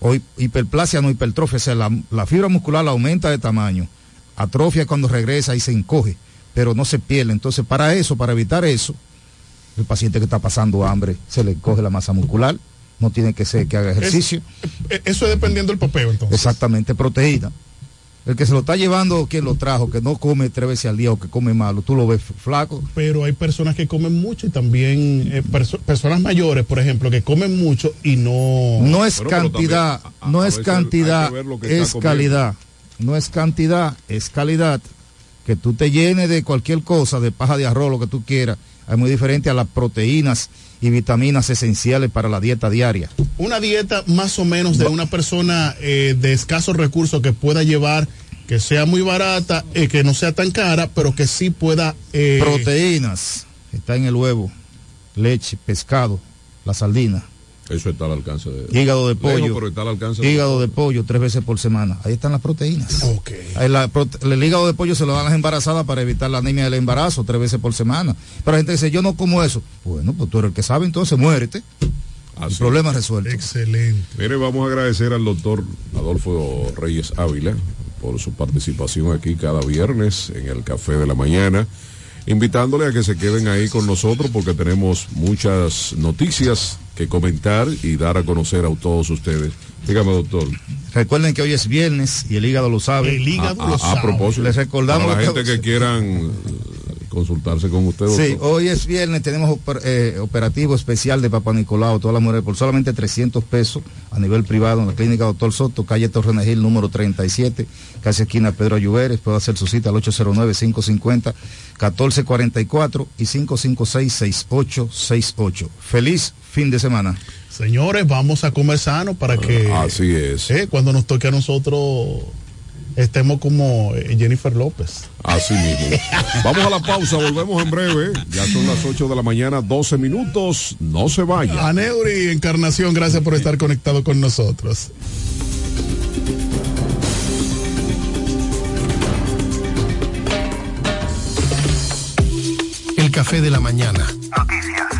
o hi- hiperplasia, no hipertrofia, o sea, la, la fibra muscular aumenta de tamaño. Atrofia cuando regresa y se encoge, pero no se pierde. Entonces, para eso, para evitar eso, el paciente que está pasando hambre, se le encoge la masa muscular, no tiene que ser que haga ejercicio. Eh, Eso es dependiendo del papel, entonces. Exactamente, proteína. El que se lo está llevando, quien lo trajo, que no come tres veces al día o que come malo, tú lo ves flaco. Pero hay personas que comen mucho y también eh, perso- personas mayores, por ejemplo, que comen mucho y no... No es cantidad, no es cantidad, es calidad. No es cantidad, es calidad. Que tú te llenes de cualquier cosa, de paja de arroz, lo que tú quieras, es muy diferente a las proteínas y vitaminas esenciales para la dieta diaria. Una dieta más o menos de una persona eh, de escasos recursos que pueda llevar, que sea muy barata, eh, que no sea tan cara, pero que sí pueda... eh, Proteínas, está en el huevo, leche, pescado, la sardina, Eso está al alcance de... hígado de Lejos, pollo, pero está al alcance de- hígado de pollo tres veces por semana. Ahí están las proteínas. Ahí la el hígado de pollo se lo dan a las embarazadas para evitar la anemia del embarazo tres veces por semana. Pero la gente dice, yo no como eso. Bueno, pues tú eres el que sabe, entonces muérete. El problema resuelto. Excelente. Mire, vamos a agradecer al doctor Adolfo Reyes Ávila por su participación aquí cada viernes en el Café de la Mañana, invitándole a que se queden ahí con nosotros porque tenemos muchas noticias que comentar y dar a conocer a todos ustedes. Dígame, doctor. Recuerden que hoy es viernes y el hígado lo sabe. El hígado A, a- a propósito, Les recordamos para la gente que quieran consultarse con usted, doctor. Sí, hoy es viernes, tenemos oper- eh, operativo especial de Papa Nicolau, todas las mujeres por solamente 300 pesos a nivel privado en la clínica Doctor Soto, calle Torrenegil, número 37, casi esquina Pedro Lluveres. Puede hacer su cita al 809-550-1444 y 556-6868. Feliz fin de semana. Señores, vamos a comer sano para que... Así es. eh, cuando nos toque a nosotros estemos como eh, Jennifer López. Así mismo. Vamos a la pausa, volvemos en breve. Ya son las 8 de la mañana, 12 minutos. No se vaya. A Neuri Encarnación, gracias por estar conectado con nosotros. El café de la mañana. Noticias.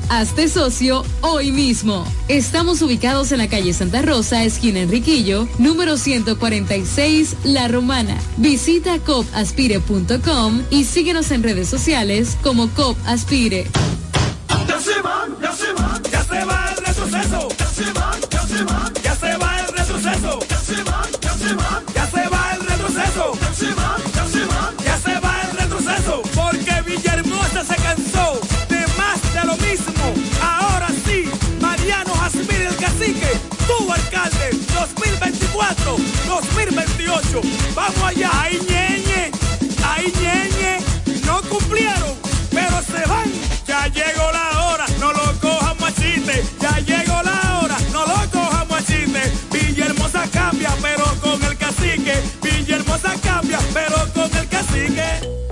Hazte socio hoy mismo. Estamos ubicados en la calle Santa Rosa, esquina Enriquillo, número 146, La Romana. Visita copaspire.com y síguenos en redes sociales como COP Aspire. Ya se va, ya se va, ya se va el retroceso. Ya se va, ya se va, cacique, tu alcalde, 2024, 2028. Vamos allá, ay ñeñe, ay ñeñe, no cumplieron, pero se van. Ya llegó la hora, no lo cojan machiste. Ya llegó la hora, no lo cojan machiste. Villahermosa cambia, pero con el cacique. Villahermosa cambia, pero con el cacique.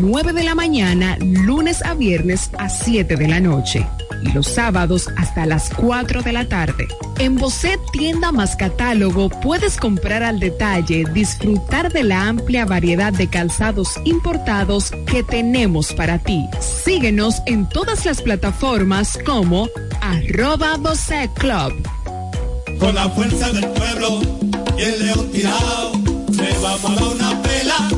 9 de la mañana, lunes a viernes a 7 de la noche y los sábados hasta las 4 de la tarde. En Bocet Tienda más Catálogo puedes comprar al detalle, disfrutar de la amplia variedad de calzados importados que tenemos para ti. Síguenos en todas las plataformas como arroba Bocet Club. Con la fuerza del pueblo y el león tirado, le vamos a una pela.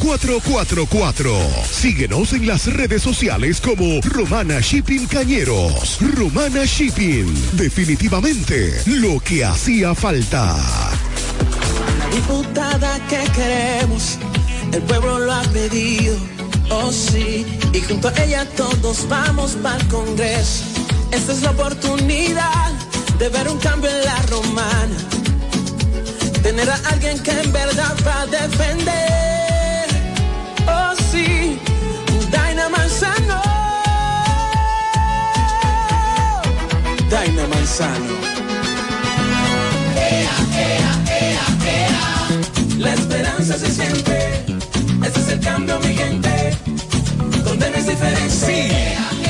4444. Síguenos en las redes sociales como Romana Shipping Cañeros. Romana Shipping. Definitivamente lo que hacía falta. Diputada que queremos, el pueblo lo ha pedido, oh sí, y junto a ella todos vamos para el Congreso. Esta es la oportunidad de ver un cambio en la romana, tener a alguien que en verdad va a defender, oh sí, Daina Manzano, Daina Manzano. La esperanza se siente. Ese es el cambio, mi gente. Donde no es diferente. Sí,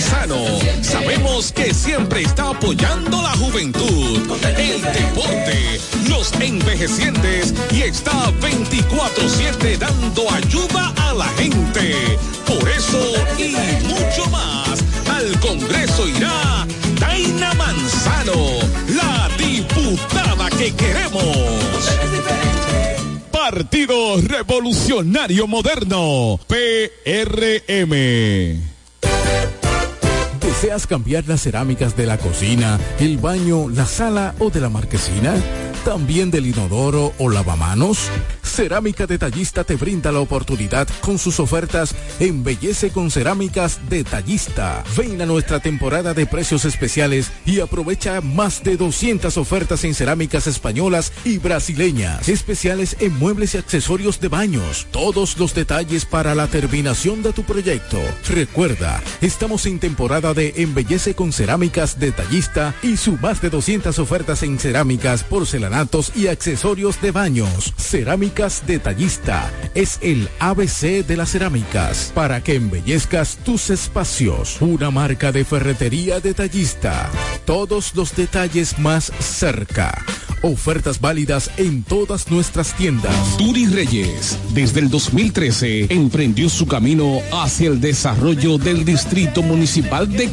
Manzano. Sabemos que siempre está apoyando la juventud, el deporte, los envejecientes y está 24-7 dando ayuda a la gente. Por eso y mucho más, al Congreso irá Daina Manzano, la diputada que queremos. Partido Revolucionario Moderno, PRM. ¿Deseas cambiar las cerámicas de la cocina, el baño, la sala o de la marquesina? ¿También del inodoro o lavamanos? Cerámica Detallista te brinda la oportunidad con sus ofertas Embellece con Cerámicas Detallista. Ven a nuestra temporada de precios especiales y aprovecha más de 200 ofertas en cerámicas españolas y brasileñas. Especiales en muebles y accesorios de baños. Todos los detalles para la terminación de tu proyecto. Recuerda, estamos en temporada de Embellece con Cerámicas Detallista y su más de 200 ofertas en cerámicas, porcelanatos y accesorios de baños. Cerámicas Detallista es el ABC de las cerámicas para que embellezcas tus espacios. Una marca de ferretería detallista. Todos los detalles más cerca. Ofertas válidas en todas nuestras tiendas. Turi Reyes, desde el 2013, emprendió su camino hacia el desarrollo del Distrito Municipal de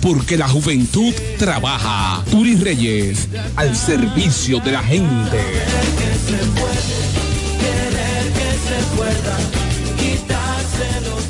Porque la juventud trabaja. Turi Reyes, al servicio de la gente.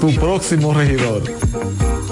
tu próximo regidor.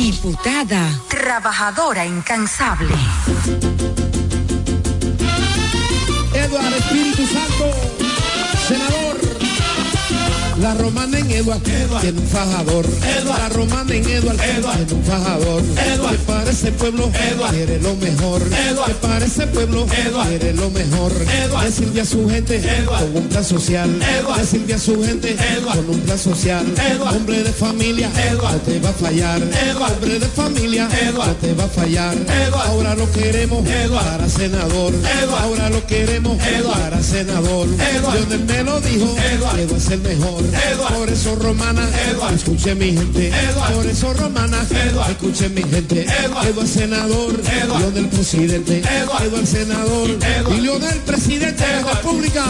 Diputada, trabajadora incansable. Eduardo Espíritu Santo, senador. La romana en Eduard, tiene un fajador. La romana en Eduard, tiene un fajador. Que para ese pueblo quiere lo mejor. Que para ese pueblo quiere lo mejor. Le sirve a su gente con un plan social. Le sirve a su gente con un plan social. Hombre de familia, no te va a fallar. Hombre de familia, no te va a fallar. Ahora lo queremos para senador. Ahora lo queremos para senador. Lionel me lo dijo, que va a ser mejor. Por eso romana, escuche mi gente. Por eso romana, escuche mi gente. Eduardo senador, Lionel presidente. Eduardo senador y Lionel presidente de la República.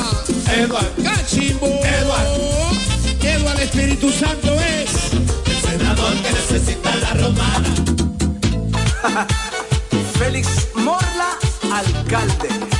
Cachimbo. Eduardo Espíritu Santo es El senador que necesita la romana. Félix Morla, alcalde.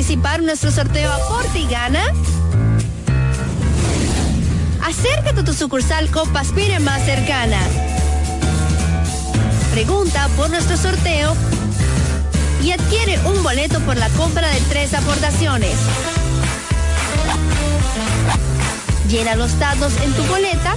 Participar en nuestro sorteo Aporte y Gana? Acércate a tu sucursal Copaspire más cercana. Pregunta por nuestro sorteo y adquiere un boleto por la compra de tres aportaciones. Llena los datos en tu boleta.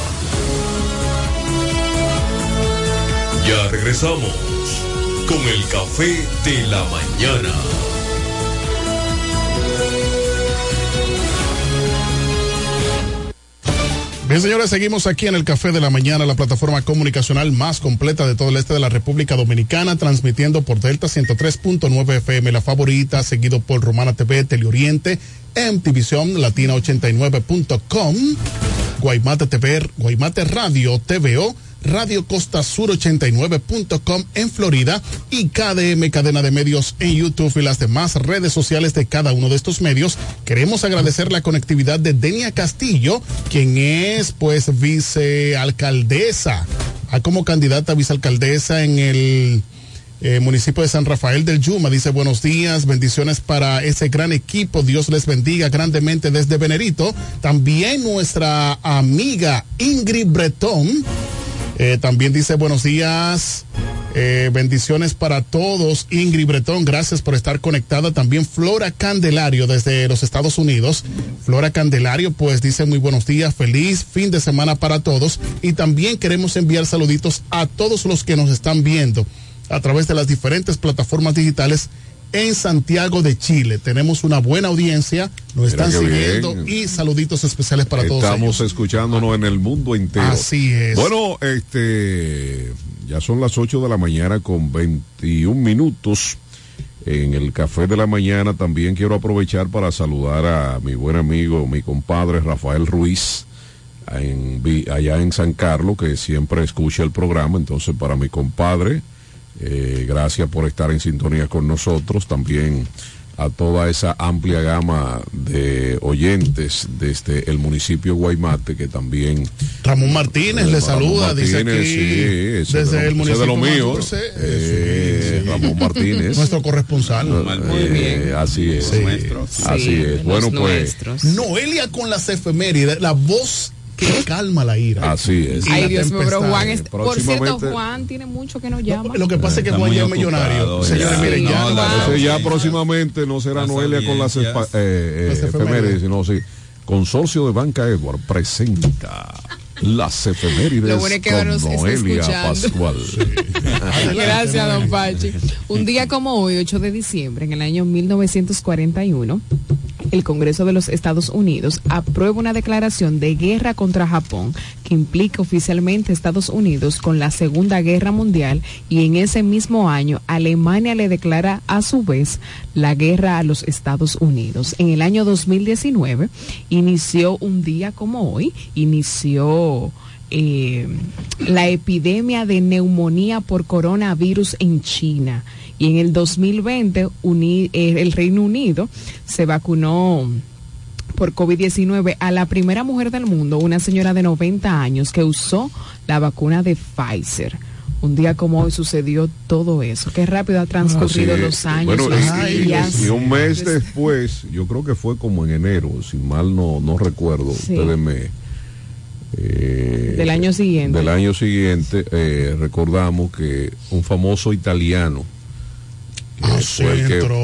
Ya regresamos con el café de la mañana. Bien, señores, seguimos aquí en el Café de la Mañana, la plataforma comunicacional más completa de todo el este de la República Dominicana, transmitiendo por Delta 103.9 FM, la favorita, seguido por Romana TV, Teleoriente, MTVision, Latina 89.com, Guaymate TV, Guaymate Radio, TVO, Radio Costa Sur 89.com en Florida y KDM Cadena de Medios en YouTube y las demás redes sociales de cada uno de estos medios. Queremos agradecer la conectividad de Denia Castillo, quien es pues vicealcaldesa, a como candidata a vicealcaldesa en el eh, municipio de San Rafael del Yuma. Dice buenos días, bendiciones para ese gran equipo. Dios les bendiga grandemente desde Venerito. También nuestra amiga Ingrid Bretón. Eh, también dice buenos días, eh, bendiciones para todos. Ingrid Bretón, gracias por estar conectada. También Flora Candelario desde los Estados Unidos. Flora Candelario, pues dice muy buenos días, feliz fin de semana para todos. Y también queremos enviar saluditos a todos los que nos están viendo a través de las diferentes plataformas digitales en Santiago de Chile. Tenemos una buena audiencia, nos Mira están siguiendo bien. y saluditos especiales para todos Estamos escuchándonos en el mundo entero. Así es. Bueno, este, ya son las 8 de la mañana con 21 minutos. En el café de la mañana también quiero aprovechar para saludar a mi buen amigo, mi compadre Rafael Ruiz, en allá en San Carlos, que siempre escucha el programa. Entonces, para mi compadre, eh, gracias por estar en sintonía con nosotros. También a toda esa amplia gama de oyentes desde el municipio de Guaymate, que también... Ramón Martínez le Ramón saluda, dice Martínez, aquí, sí, ese desde de lo- el municipio de lo mío, eh, Ramón Martínez. Nuestro corresponsal. Eh, así es. Sí. Así Sí, es. Bueno, pues. Noelia con las efemérides, la voz que calma la ira. Así es. Ay, Dios mío, pero Juan, es- por cierto, Juan tiene mucho que nos llama. Lo que pasa es que Juan ya es millonario. Señores, miren, ya. Ya próximamente no será Noelia con las, eh, eh, Las efemérides. sino sí. Consorcio de Banca Edward presenta las efemérides Lo bueno es que con nos Noelia escuchando. Pascual. Gracias, don Pachi. Un día como hoy, 8 de diciembre, en el año 1941, el Congreso de los Estados Unidos aprueba una declaración de guerra contra Japón que implica oficialmente Estados Unidos con la Segunda Guerra Mundial y en ese mismo año Alemania le declara a su vez la guerra a los Estados Unidos. En el año 2019 inició un día como hoy, inició eh, la epidemia de neumonía por coronavirus en China. Y en el 2020 uni- eh, el Reino Unido se vacunó por COVID-19 a la primera mujer del mundo, una señora de 90 años que usó la vacuna de Pfizer. Un día como hoy sucedió todo eso. Qué rápido ha transcurrido los años, Bueno, los y- y- días. y, un mes después, yo creo que fue como en enero, si mal no, no recuerdo, Sí. ustedes me... eh, Del año siguiente. Del año siguiente, eh, recordamos que un famoso italiano fue el que, entró.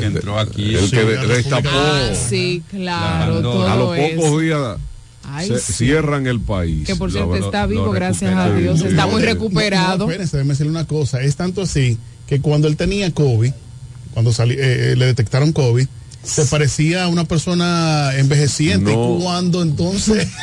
Que entró aquí. el Sí, que destapó Ah, sí, claro, todo a los pocos días Ay, se- sí. cierran el país. Que por cierto verdad, está vivo, lo gracias a. Dios. Está muy No, recuperado. No, espérense, déjeme decirle una cosa. Es tanto así que cuando él tenía COVID, cuando sali- eh, eh, le detectaron COVID, se parecía a una persona envejeciente. No. Y cuando entonces.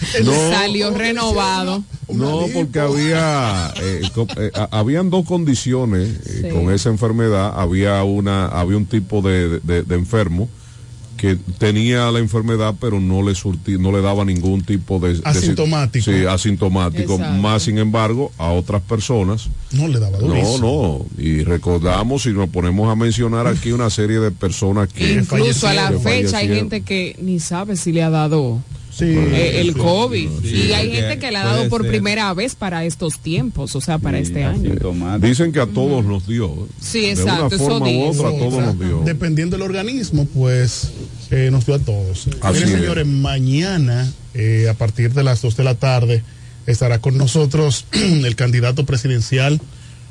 No. Salió renovado. No, porque había, eh, co- eh, a- habían dos condiciones eh, Sí. con esa enfermedad. Había una, había un tipo de, de- de enfermo que tenía la enfermedad, pero no le surtí, no le daba ningún tipo de, de- Asintomático. sí, asintomático. Exacto. Más sin embargo, a otras personas No le daba no, durísimo. no. Y recordamos y nos ponemos a mencionar aquí una serie de personas que Incluso a la que fecha hay gente que ni sabe si le ha dado Sí, eh, el sí, COVID. sí, y hay gente que le ha dado por ser. primera vez para estos tiempos, o sea, para este año. Dicen que a todos nos dio. Sí, De exacto, una eso forma u dicen. otra, a todos nos dio. Dependiendo del organismo, pues eh, nos dio a todos. Así Miren, es. señores, mañana, eh, a partir de las 2 de la tarde, estará con nosotros el candidato presidencial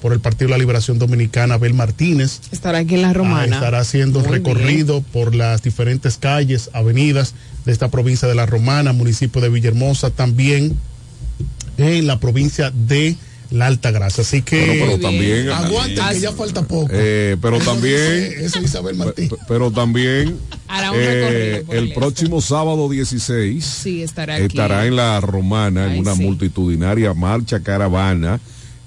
por el Partido de la Liberación Dominicana, Abel Martínez. Estará aquí en la Ah, Romana. estará haciendo Muy recorrido por las diferentes calles, avenidas de esta provincia de La Romana, municipio de Villahermosa, también en la provincia de la alta grasa. Así que Bueno, pero también- aguanten que ya falta poco. Eh, pero Eso también, dice- eso Isabel Martí. pe- pero también Hará un eh, por el el próximo sábado 16 Sí, estará aquí. estará en la Romana en una sí. multitudinaria marcha caravana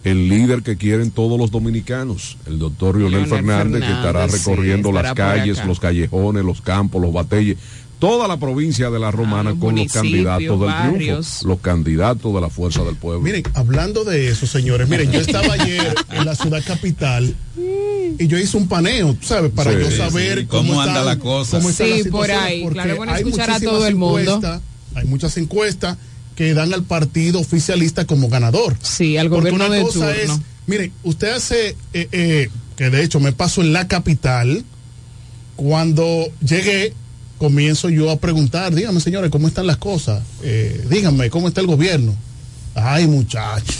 el líder que quieren todos los dominicanos, el doctor Leonel Fernández, que estará sí, recorriendo estará las calles, los callejones, los campos, los batelles, toda la provincia de la Romana Ah, los con los candidatos del barrios. triunfo, los candidatos de la fuerza del pueblo. Miren, hablando de eso, señores, miren, yo estaba ayer en la ciudad capital y yo hice un paneo, tú ¿sabes? Para Sí, yo saber sí. cómo, ¿Cómo anda están- la cosa? cómo está Sí, la por situación, ahí. porque Claro, bueno, hay escuchar a muchísimas todo el mundo. encuestas, Hay muchas encuestas que dan al partido oficialista como ganador. Sí, al Porque gobierno una de cosa turno. es, miren, usted hace, eh, eh, que de hecho me paso en la capital, cuando llegué, comienzo yo a preguntar, dígame señores, ¿cómo están las cosas? Eh, díganme, ¿cómo está el gobierno? Ay, muchachos.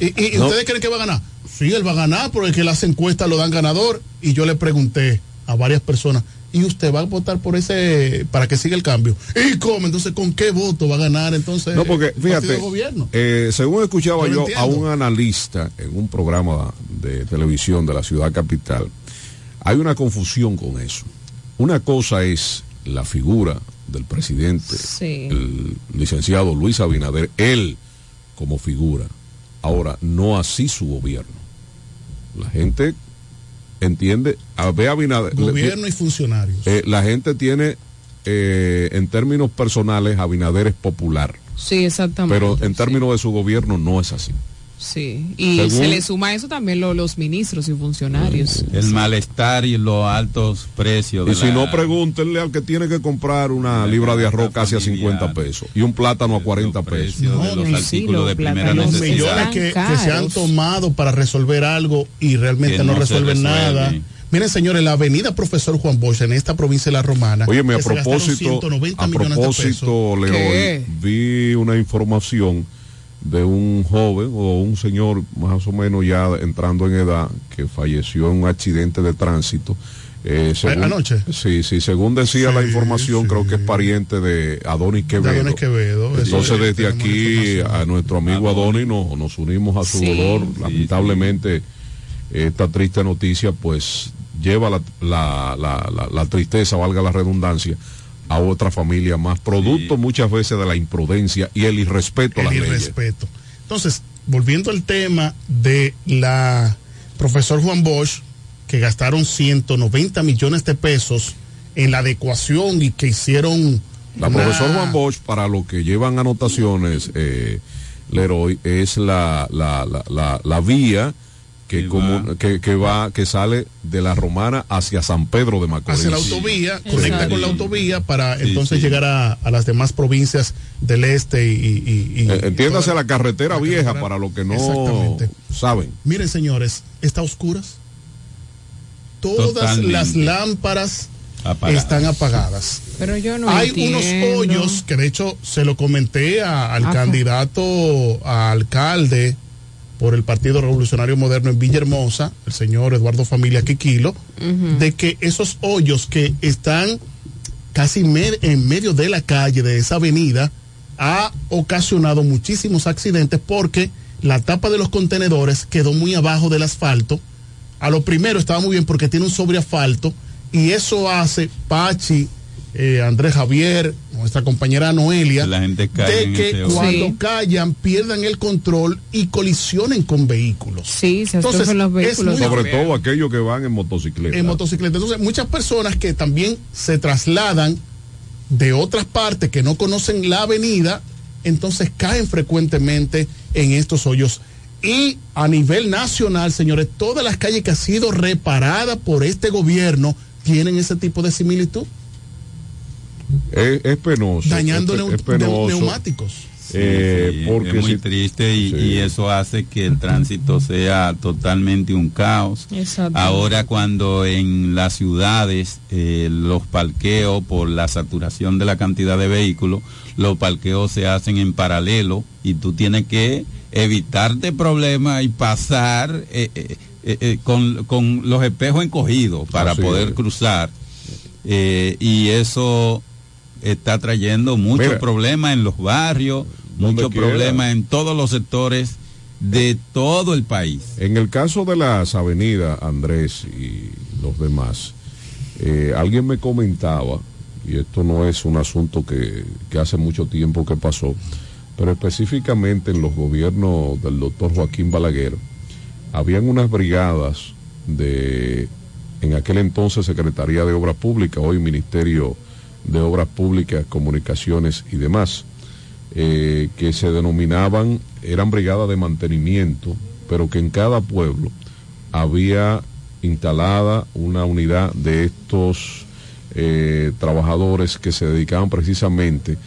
¿Y, y No. ustedes creen que va a ganar? Sí, él va a ganar porque las encuestas lo dan ganador. Y yo le pregunté a varias personas, ¿y usted va a votar por ese, para que siga el cambio? ¿Y cómo? Entonces, ¿con qué voto va a ganar entonces No, porque fíjate, gobierno? eh, según escuchaba Yo yo a un analista en un programa de televisión de la ciudad capital, hay una confusión con eso. Una cosa es la figura del presidente, Sí. el licenciado Luis Abinader, él como figura. Ahora, no así su gobierno. La gente entiende, a ve a Abinader. le- Gobierno y funcionarios. eh, la gente tiene, eh, en términos personales, Abinader es popular. Sí, exactamente. Pero en términos de su gobierno no es así. Sí, y Según- se le suma a eso también lo- los ministros y funcionarios. El malestar y los altos precios. Y si la- no, pregúntenle al que tiene que comprar una libra de arroz casi a 50 pesos y un plátano a 40 pesos. de los artículos de primera los necesidad. millones que, que se han tomado para resolver algo y realmente no, no resuelven resuelve. nada. Miren, señores, la avenida Profesor Juan Bosch en esta provincia de La Romana. Óyeme, a propósito, 190 a millones de propósito, pesos. León, ¿Qué? vi una información de un joven o un señor más o menos ya entrando en edad que falleció en un accidente de tránsito. Eh, según- ¿Anoche? Sí, sí, según decía la información, creo que es pariente de Adonis Quevedo. Adonis Quevedo, eso Entonces, es, desde aquí a nuestro amigo Adonis nos, nos unimos a su Sí, dolor. sí, Lamentablemente, esta triste noticia, pues, lleva la, la, la, la- la tristeza, valga la redundancia, a otra familia más, producto muchas veces de la imprudencia y el irrespeto a las el leyes. irrespeto. Entonces, volviendo al tema de la profesor Juan Bosch, que gastaron 190 millones de pesos en la adecuación y que hicieron La una- profesor Juan Bosch, para lo que llevan anotaciones, eh, Leroy, es la, la, la, la, la vía que, comu- que, que va, que sale de la Romana hacia San Pedro de Macorís. hacia la autovía, Sí. conecta Exacto. con la autovía para Sí, entonces sí. llegar a, a las demás provincias del este y... y- y- Eh, entiéndase y la carretera vieja para los que no saben. Miren, señores, está a oscuras. Todas Totalmente. las lámparas Apagadas. están apagadas. Pero yo no Hay entiendo. unos hoyos que de hecho se lo comenté a- al candidato a alcalde por el Partido Revolucionario Moderno en Villahermosa, el señor Eduardo Familia Quiquilo, de que esos hoyos que están casi me- en medio de la calle de esa avenida ha ocasionado muchísimos accidentes porque la tapa de los contenedores quedó muy abajo del asfalto. A lo primero estaba muy bien porque tiene un sobreasfalto y eso hace Pachi, eh, Andrés Javier, nuestra compañera Noelia, La gente cae de en que cuando Sí. callan pierdan el control y colisionen con vehículos. Sí, se Entonces, los es vehículos. muy- Sobre todo aquellos que van en motocicleta. en motocicleta. Entonces, muchas personas que también se trasladan de otras partes que no conocen la avenida, entonces caen frecuentemente en estos hoyos. Y a nivel nacional, señores, todas las calles que han sido reparadas por este gobierno tienen ese tipo de similitud, Es, es penoso. dañando es, es penoso. neumáticos. Eh, Sí, porque es muy si- triste y, Sí. y eso hace que el tránsito sea totalmente un caos. Exacto. Ahora cuando en las ciudades eh, los parqueos por la saturación de la cantidad de vehículos, los parqueos se hacen en paralelo y tú tienes que evitarte problemas y pasar eh, eh, eh, eh, con, con los espejos encogidos para Así poder es. cruzar. Eh, y eso está trayendo muchos problemas en los barrios, muchos problemas en todos los sectores de todo el país. En el caso de las avenidas, Andrés y los demás, eh, alguien me comentaba, y esto no es un asunto que, que hace mucho tiempo que pasó, pero específicamente en los gobiernos del doctor Joaquín Balaguer, habían unas brigadas de, en aquel entonces, Secretaría de Obras Públicas, hoy Ministerio de Obras Públicas, Comunicaciones y demás, eh, que se denominaban, eran brigadas de mantenimiento, pero que en cada pueblo había instalada una unidad de estos eh, trabajadores que se dedicaban precisamente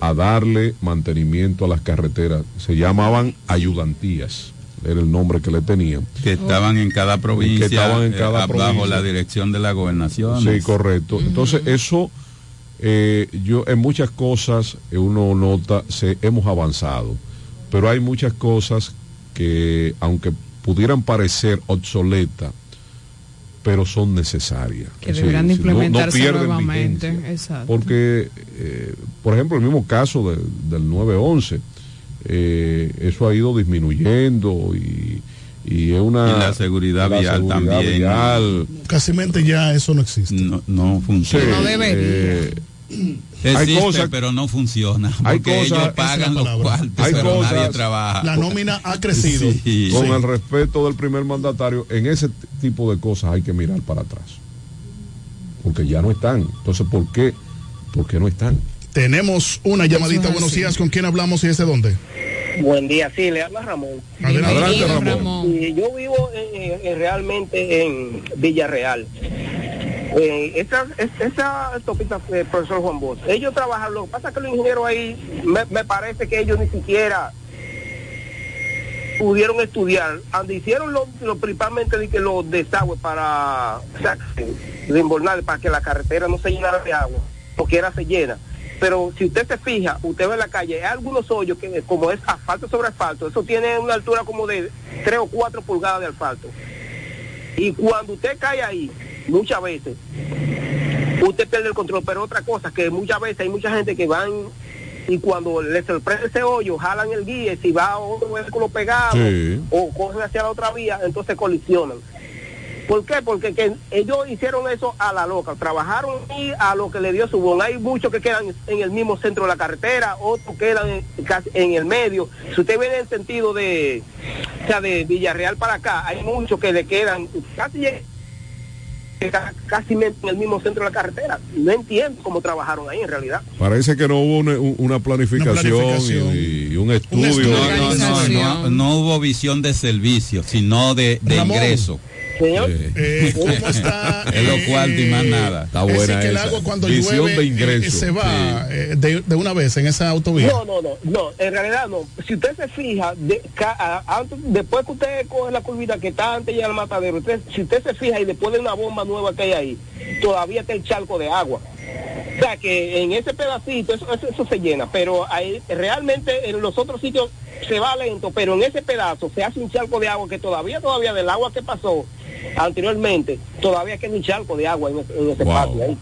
a darle mantenimiento a las carreteras. Se llamaban ayudantías, era el nombre que le tenían. Que estaban en cada provincia, Que estaban en eh, cada bajo provincia. la dirección de la gobernación. Sí, correcto. Entonces, eso, eh, yo en muchas cosas eh, uno nota, se, hemos avanzado, pero hay muchas cosas que, aunque pudieran parecer obsoletas, pero son necesarias. Que deberán de decir, no- no implementarse pierden nuevamente. vigencia. Exacto. Porque, eh, por ejemplo, el mismo caso de- del 911, eh, eso ha ido disminuyendo y, y es una... Y la seguridad la vial seguridad también. vial. Casi ya eso no existe. No, no funciona. Sí, No debería. eh, Existe, hay cosas- pero no funciona. hay Porque cosas- ellos pagan los cuartos, Hay pero cosas- nadie trabaja. La nómina ha crecido. Sí. Con el respeto del primer mandatario, en ese tipo de cosas hay que mirar para atrás. Porque ya no están. Entonces, ¿por qué? ¿Por qué no están? Tenemos una llamadita. Es Buenos días. ¿Con quién hablamos y desde dónde? Buen día, sí, le habla Ramón. Adelante, Adelante, Ramón. Y yo vivo en- en- realmente en Villarreal. Eh, esa, es- esa eh, profesor Juan Bosch, ellos trabajan, lo que pasa que los ingenieros ahí, me, me parece que ellos ni siquiera pudieron estudiar, donde hicieron lo, lo principalmente de que los desagües para, o sea, para que la carretera no se llenara de agua, porque era se llena. Pero si usted se fija, usted ve en la calle, hay algunos hoyos que como es asfalto sobre asfalto, eso tiene una altura como de 3 o 4 pulgadas de asfalto. Y cuando usted cae ahí, muchas veces, usted pierde el control. Pero otra cosa, que muchas veces hay mucha gente que van y cuando le sorprende ese hoyo, jalan el guía, y si va otro vehículo pegado Sí. o cogen hacia la otra vía, entonces colisionan. ¿Por qué? Porque que ellos hicieron eso a la loca, trabajaron y a lo que le dio su bon. Hay muchos que quedan en el mismo centro de la carretera, otros quedan en, casi en el medio. Si usted viene en el sentido de, o sea, de Villarreal para acá, hay muchos que le quedan casi ca- casi en el mismo centro de la carretera. No entiendo cómo trabajaron ahí en realidad. Parece que no hubo una, un- una planificación, planificación. Y, y un estudio. No, no, no, no, no hubo visión de servicio, sino de, de Ramón. ingreso. Señor, Eh, ¿Cómo está? Es lo cual y más nada. Está Es decir, buena que el agua cuando Visión llueve de eh, ingreso. se va eh, de, de una vez en esa autovía. No, no, no, no, en realidad no. Si usted se fija, de, ca- a- antes, después que usted coge la curvita que está antes ya el matadero, usted, si usted se fija y después de una bomba nueva que hay ahí, todavía está el charco de agua. O sea que en ese pedacito eso, eso, eso se llena, pero ahí, realmente en los otros sitios se va lento, pero en ese pedazo se hace un charco de agua que todavía, todavía del agua que pasó anteriormente, todavía queda un charco de agua en en ese Wow. patio ahí.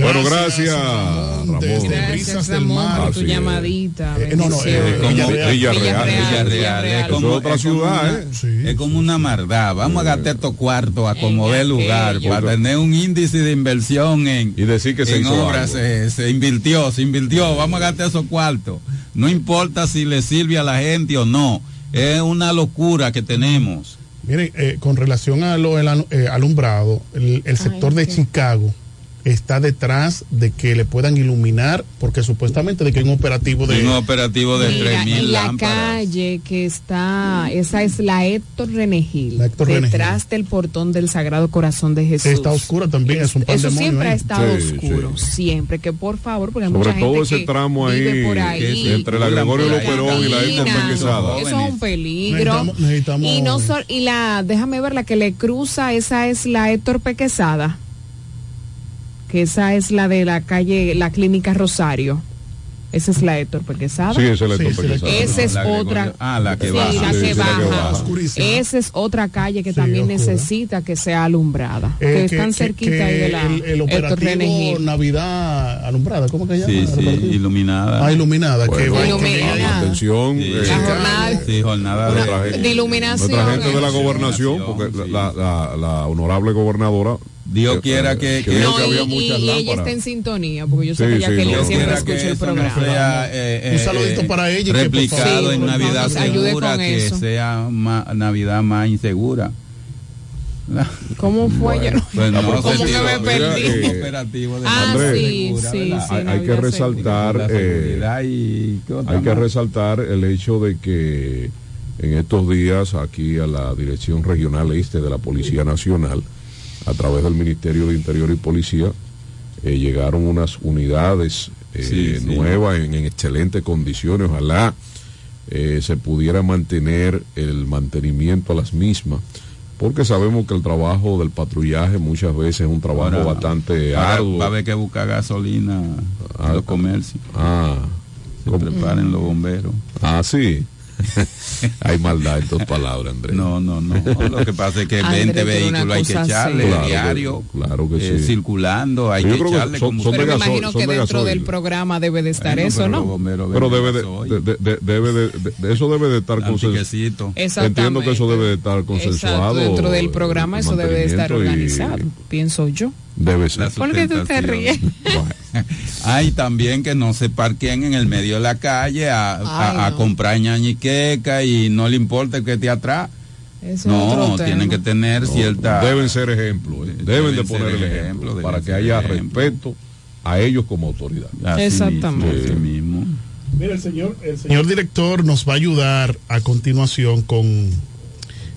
Bueno, gracias, Ramón. Gracias, Ramón, por tu llamadita. Eh, no, no, eh, como Villarreal. Villarreal, es como, es otra ciudad, una- ¿eh? es como una maldad. Vamos a gastar estos cuartos, acomodar el lugar, aquello. para tener un índice de inversión en, y decir que se en hizo obras. algo. Se, se invirtió, se invirtió. Vamos a gastar esos cuartos. No importa si le sirve a la gente o no. Es una locura que tenemos. Miren, eh, con relación a lo eh, alumbrado, el, el sector de Chicago está detrás de que le puedan iluminar, porque supuestamente de que hay un operativo de... Un operativo de Mira, 3.000 y la lámparas. calle que está, esa es la Héctor Renegil, Héctor detrás del portón del Sagrado Corazón de Jesús. Está oscura también, es un Eso pandemonio siempre ha estado Sí, oscuro, sí. siempre, que por favor, porque hay Sobre mucha todo gente ese que tramo ahí, vive por ahí, que entre la Gregorio Luperón y la Héctor. Eso es un peligro. Necesitamos- necesitamos- Y no sol- y la, déjame ver, la que le cruza, esa es la Héctor Pequesada, que esa es la de la calle, la clínica Rosario. Esa es la Héctor Pequezada. Sí, esa es la Héctor Pequezada. Esa es La Gregorio- otra. Ah, la que sí, baja. la Sí, que sí, la que baja. baja. Esa es otra calle que Sí, también oscura. necesita que sea alumbrada. Eh, que que- están que- cerquita que ahí de la el, el operativo. Navidad alumbrada, ¿cómo que se llama? Sí, sí, iluminada. Ah, iluminada, que Bueno, va- Iluminada. Atención. Sí. eh, La jornada Sí, jornada de, de iluminación. Nuestra gente de la gobernación, porque la, la- la honorable gobernadora. Dios quiera que- que- dijo No, que había y, muchas y ella está en sintonía, porque yo sé Sí, que sí, Jacqueline no. siempre escucha que el programa. sea, eh, Un eh, saludito eh, para ella que, replicado en Navidad segura con que eso. sea ma- Navidad más insegura. ¿Cómo fue? Yo no- Pues no, ¿Cómo se que me perdí? de Ah, Andrés, sí, segura, sí, ¿verdad? sí. hay, hay que resaltar eh, y ¿qué otra hay que resaltar el hecho de que en estos días aquí a la Dirección Regional Este de la Policía Nacional, a través del Ministerio de Interior y Policía, eh, llegaron unas unidades eh, Sí, sí. nuevas en, en excelentes condiciones. Ojalá eh, se pudiera mantener el mantenimiento a las mismas. Porque sabemos que el trabajo del patrullaje muchas veces es un trabajo Ahora, bastante arduo. va a haber que buscar gasolina Ah, en los comercios. Ah, Se preparen los bomberos. Ah, sí. Hay maldad en tus palabras, Andrés. No, no, no. Lo que pasa es que Andrés, 20 pero una vehículos hay que echarle. Claro que- diario, claro que eh, sí. circulando, hay Yo que creo que echarle son- combustible. Pero me imagino son que de dentro gasoil. del programa debe de estar Bueno, eso, pero los ¿no? Pero debe de, de- de- de- debe de, de- de- eso debe de estar consensuado. Entiendo que eso debe de estar consensuado. Exacto, dentro del programa eso debe de estar mantenimiento y organizado, pienso yo. Debe ser. La ¿Por qué tú te ríes? Hay también que no se parquen en el medio de la calle a, a- Ay, a no. comprar ñañiqueca y no le importa que esté atrás. Eso es No, tienen que tener cierta... Deben ser ejemplos. eh. Deben, Deben de poner el ejemplo, para que haya ejemplo. respeto a ellos como autoridad. Así Exactamente. mismo, así mismo. Mira, el señor, el señor director nos va a ayudar a continuación con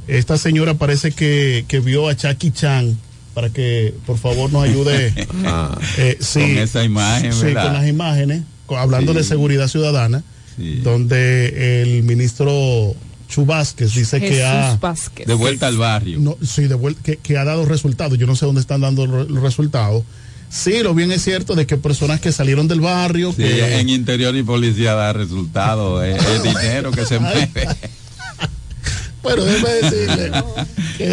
esta señora parece que, que vio a Chucky Chan para que por favor nos ayude Ah, eh, sí, Con esa imagen, sí, ¿verdad? con las imágenes con- hablando Sí. de seguridad ciudadana Sí. donde el ministro Chu Vázquez dice que ha Vázquez. De vuelta al barrio. no, sí, de vuelta, que, que ha dado resultados. Yo no sé dónde están dando los resultados. Sí, lo bien es cierto de que personas que salieron del barrio, Sí, que en interior y policía da resultado, es, es dinero que se mueve. Pero déjeme decirle que,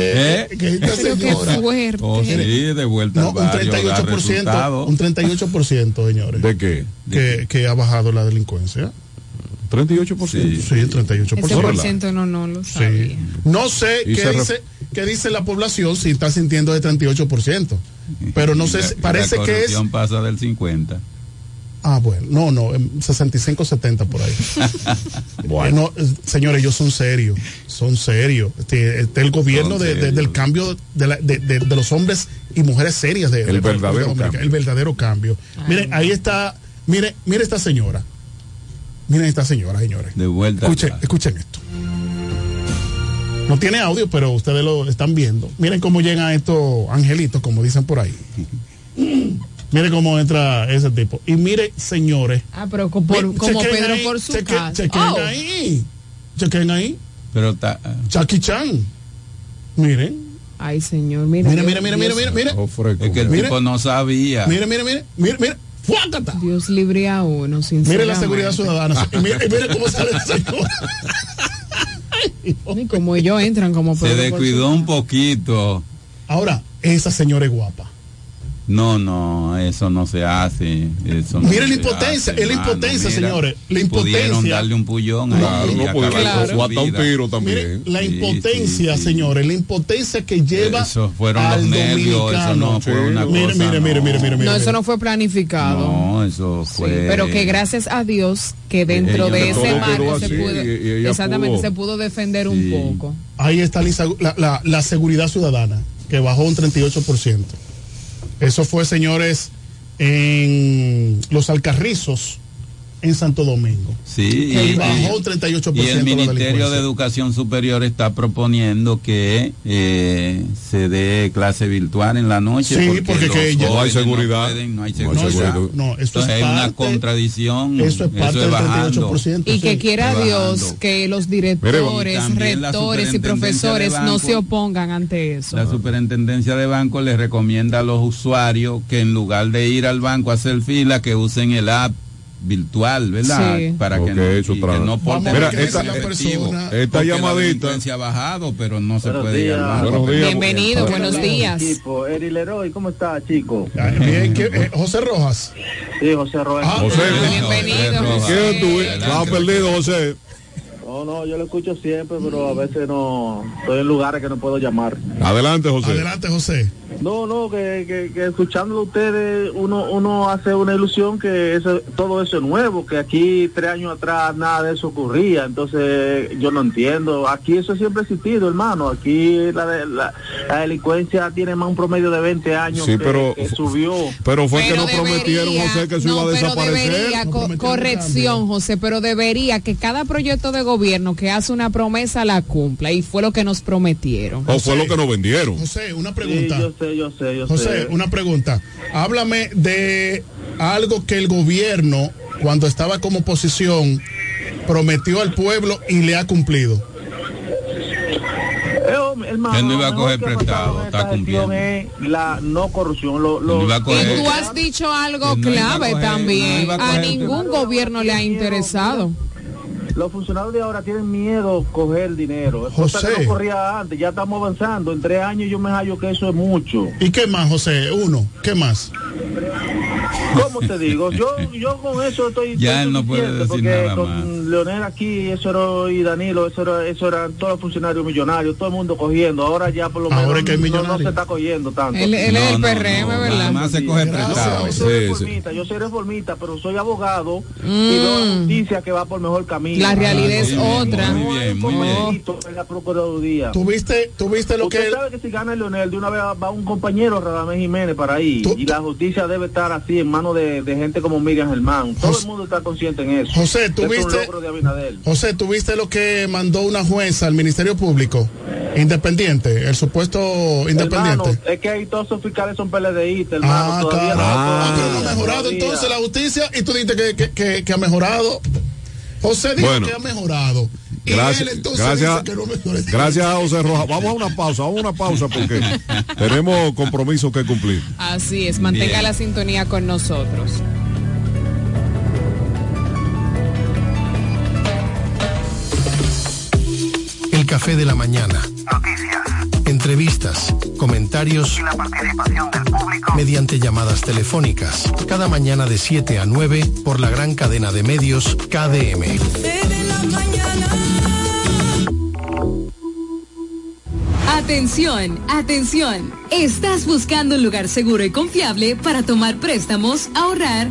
¿Eh? que esta qué señora. fuerte. Oh, sí, de vuelta No, al un barrio da 38%, resultado. un 38%, señores, ¿De qué? que, que ha bajado la delincuencia. 38%. Sí, el 38%. Ese por ciento no, no lo sabía. Sí. No sé qué dice, qué dice la población si está sintiendo de 38%. Pero no sé, La- si- parece la que es. pasa del 50. Ah, bueno, no, no, em, 65, 70 por ahí. bueno, eh, señores, ellos son serios, son serios. Este, este, el gobierno de- de- del cambio de, la- de- de- de los hombres y mujeres serias de, El verdadero República Dominicana, cambio. El verdadero cambio. Miren, ahí está, mire, mire esta señora. Miren esta señora, señores. De vuelta. Escuchen, escuchen esto. No tiene audio, pero ustedes lo están viendo. Miren cómo llegan estos angelitos, como dicen por ahí. Miren cómo entra ese tipo. Y mire, señores. Ah, pero por- como chequen Pedro ahí, por su cheque- casa. Chequen Oh. ahí. Chequen ahí. Pero está, Chucky Chan. Miren. Ay, señor, mira. Mira, mira, mira, mira, mira, mira. Oh, es que el Mire. tipo no sabía. Mire, mire, mire. Mire, mire. ¡Fuácata! Dios libre a uno, sinceramente. Mire la seguridad ciudadana. Y mire, y mire cómo sale la señora. Y como ellos entran como Se Pedro por descuidó su un poquito. Ahora, esa señora es guapa. No, no, eso no se hace. Eso no Mire la se impotencia, hace, es la impotencia, mira, señores, la Pudieron impotencia. darle un pullón Claro, no con Claro. un vida. tiro Mire, también. la Sí, impotencia, sí, sí. señores, la impotencia que lleva Eso fueron al los nervios, eso dominicano. no fue una Sí. Mire, cosa. mire, mire, no. mire, mire, mire. No, eso no fue planificado. No, eso Sí, fue. pero que gracias a Dios que dentro de ese marco se pudo, y- y ella exactamente, pudo. se pudo defender Sí. un poco. Ahí está la- la- la seguridad ciudadana, que bajó un 38%. Eso fue, señores, en Los Alcarrizos, en Santo Domingo. Sí, Que y, bajó un 38% y el Ministerio de Educación Superior está proponiendo que eh, se dé clase virtual en la noche. Sí, porque los que ya- No hay seguridad. pueden, no hay No hay seguridad. No, eso Entonces es una contradicción. Eso es parte del bajando. 38%. Y que quiera Dios que los directores, rectores y profesores no se opongan ante eso. La superintendencia de banco le recomienda a los usuarios que en lugar de ir al banco a hacer fila, que usen el app virtual, ¿verdad? Sí. Para que, no, que tra- no persona. Esta llamadita. La ha bajado, pero no se Buenos puede días. llamar. Buenos días. Bienvenido, buenos días. Equipo, Eri Leroy, ¿cómo está, chico? Bien, ¿qué- eh, José Rojas. Sí, José Rojas. Ah, José, Bienvenido. No, no, yo lo escucho siempre, pero a veces no estoy en lugares que no puedo llamar. Adelante, José. Adelante, José. No, no, que, que, que escuchándolo a ustedes, uno, uno hace una ilusión que eso, todo eso es nuevo, que aquí tres años atrás nada de eso ocurría, entonces yo no entiendo. Aquí eso siempre ha existido, hermano. Aquí la, de- la, la delincuencia tiene más un promedio de 20 años Sí, que, pero- que subió. Pero fue que Pero nos prometieron, José, que eso no, iba a pero desaparecer. debería, co- corrección, José, pero debería que cada proyecto de gobierno que hace una promesa la cumpla y fue lo que nos prometieron. O fue lo que nos vendieron. José, una pregunta. Sí, yo sé, yo sé, yo José, sé. una pregunta. Háblame de algo que el gobierno, cuando estaba como oposición, prometió al pueblo y le ha cumplido. Eh, hermano, Él no iba a coger prestado, está cumpliendo. es la no corrupción. Lo, lo- No iba a coger- Y tú has dicho algo no clave coger- también. no a a ningún gobierno le ha interesado. Los funcionarios de ahora tienen miedo coger dinero. José. que no corría antes. Ya estamos avanzando. En tres años yo me hallo que eso es mucho. ¿Y qué más, José? Uno, ¿qué más? ¿Cómo te digo? Yo yo con eso estoy, Ya estoy él no puede suficiente, decir porque nada con Leonel aquí eso era, y Danilo eso era, eso eran todos los funcionarios millonarios, todo el mundo cogiendo. Ahora ya por lo menos Ahora es que hay no- se está cogiendo tanto. Él, él es el PRM, ¿verdad? Nada más se coge prestado. Yo soy Sí, sí. reformista, yo soy reformista, pero soy abogado y Mm. veo la justicia que va por mejor camino. La realidad es Muy bien, otra. Muy bien, muy bien. En la Procuraduría. ¿Tuviste, tuviste lo Usted que... sabe que si gana el Leonel, de una vez va un compañero, Radamés Jiménez, para ahí. Tú- y la justicia debe estar así, en manos de, de gente como Miriam Germán. Todo José- el mundo está consciente en eso. José, Es ¿tuviste- un logro de Abinadel. José, ¿tuviste lo que mandó una jueza al Ministerio Público? Independiente, el supuesto independiente. Hermano, es que ahí todos esos fiscales son PLDistas, hermano. Ah, todavía claro. no- Ah, pero no ha mejorado todavía. entonces la justicia y tú dices que, que, que- que ha mejorado. José dijo Bueno. que ha mejorado. Y Gracias, él entonces gracias, dice que no gracias a José Rojas. Vamos a una pausa, vamos a una pausa porque tenemos compromisos que cumplir. Así es, mantenga Bien. la sintonía con nosotros. Café de la mañana. Noticias. Entrevistas, comentarios y la participación del público mediante llamadas telefónicas. Cada mañana de 7 a 9 por la gran cadena de medios KDM. Atención, atención. ¿Estás buscando un lugar seguro y confiable para tomar préstamos, ahorrar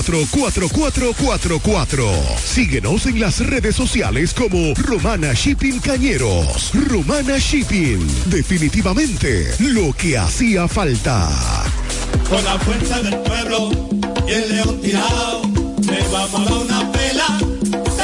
849-454-4444. Síguenos en las redes sociales como Romana Shipping Cañeros. Romana Shipping. Definitivamente lo que hacía falta. Con la fuerza del pueblo y el león tirado, le vamos a dar una pela.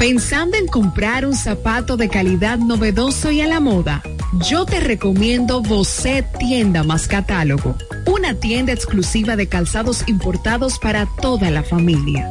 Pensando en comprar un zapato de calidad novedoso y a la moda. Yo te recomiendo Bocet Tienda más Catálogo, una tienda exclusiva de calzados importados para toda la familia,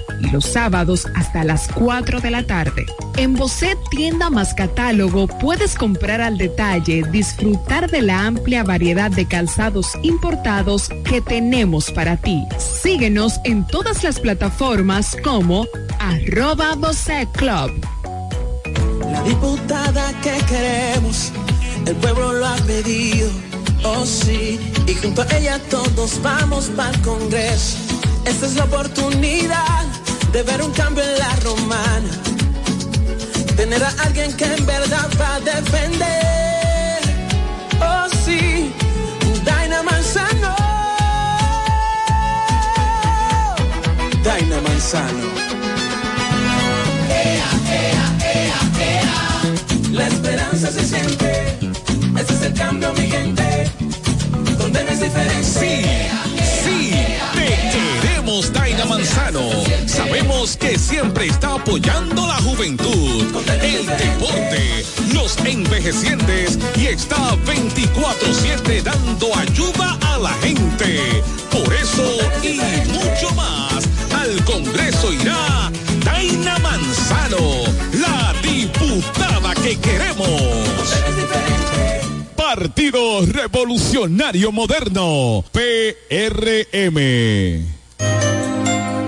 los sábados hasta las 4 de la tarde. En Bocet Tienda más Catálogo puedes comprar al detalle, disfrutar de la amplia variedad de calzados importados que tenemos para ti. Síguenos en todas las plataformas como arroba Bocet Club. La diputada que queremos, el pueblo lo ha pedido, oh sí, y junto a ella todos vamos para el Congreso. Esta es la oportunidad de ver un cambio en la romana, tener a alguien que en verdad va a defender, oh sí, Daina Manzano. Sabemos que siempre está apoyando la juventud, el deporte, los envejecientes y está 24-7 dando ayuda a la gente. Por eso y mucho más, al Congreso irá Daina Manzano, la diputada que queremos. Partido Revolucionario Moderno, PRM.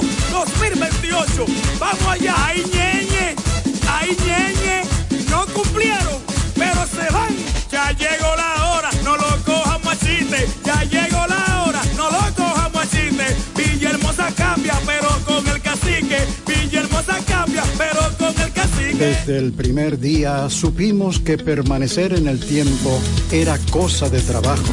2024, 2028. Vamos allá, ay ñeñe, ay ñeñe, no cumplieron, pero se van. Ya llegó la hora, no lo cojan machiste. Ya llegó la hora, no lo cojan machiste. Villahermosa cambia, pero con el cacique. Villahermosa cambia, pero con el cacique. Desde el primer día supimos que permanecer en el tiempo era cosa de trabajo.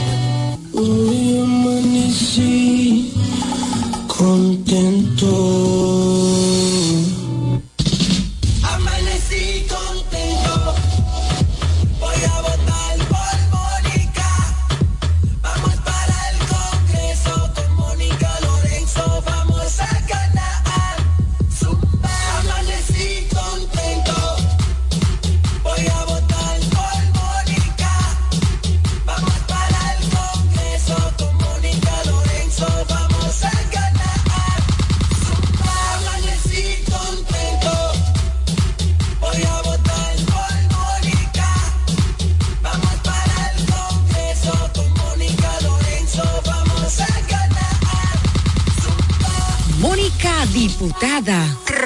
Hoy amanecí contento.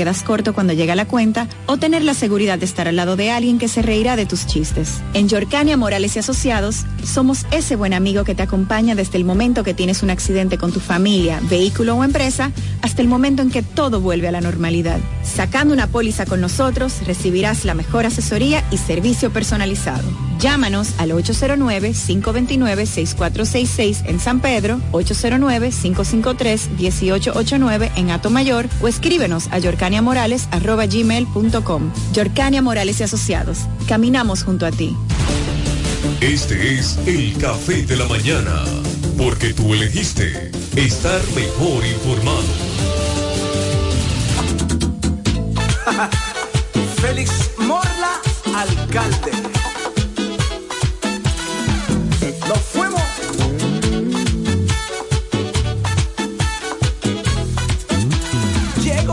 quedas corto cuando llega la cuenta o tener la seguridad de estar al lado de alguien que se reirá de tus chistes. En Yorcania Morales y Asociados somos ese buen amigo que te acompaña desde el momento que tienes un accidente con tu familia, vehículo o empresa hasta el momento en que todo vuelve a la normalidad. Sacando una póliza con nosotros recibirás la mejor asesoría y servicio personalizado. Llámanos al 809-529-6466 en San Pedro, 809-553-1889 en Atomayor o escríbenos a yorcaniamorales.gmail.com. Yorcania Morales y Asociados. Caminamos junto a ti. Este es el café de la mañana, porque tú elegiste estar mejor informado. Félix Morla, alcalde.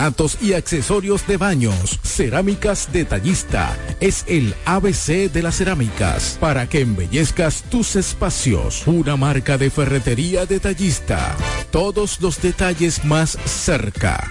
porcelanatos y accesorios de baños. Cerámicas Detallista es el ABC de las cerámicas para que embellezcas tus espacios. Una marca de ferretería detallista. Todos los detalles más cerca.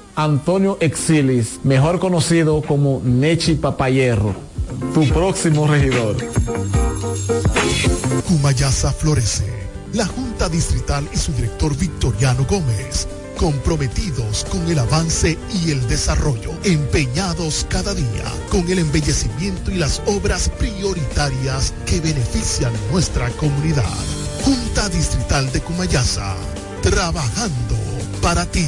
Antonio Exilis, mejor conocido como Nechi Papayerro, tu próximo regidor. Cumayasa florece. La Junta Distrital y su director Victoriano Gómez, comprometidos con el avance y el desarrollo, empeñados cada día con el embellecimiento y las obras prioritarias que benefician nuestra comunidad. Junta Distrital de Cumayasa, trabajando para ti.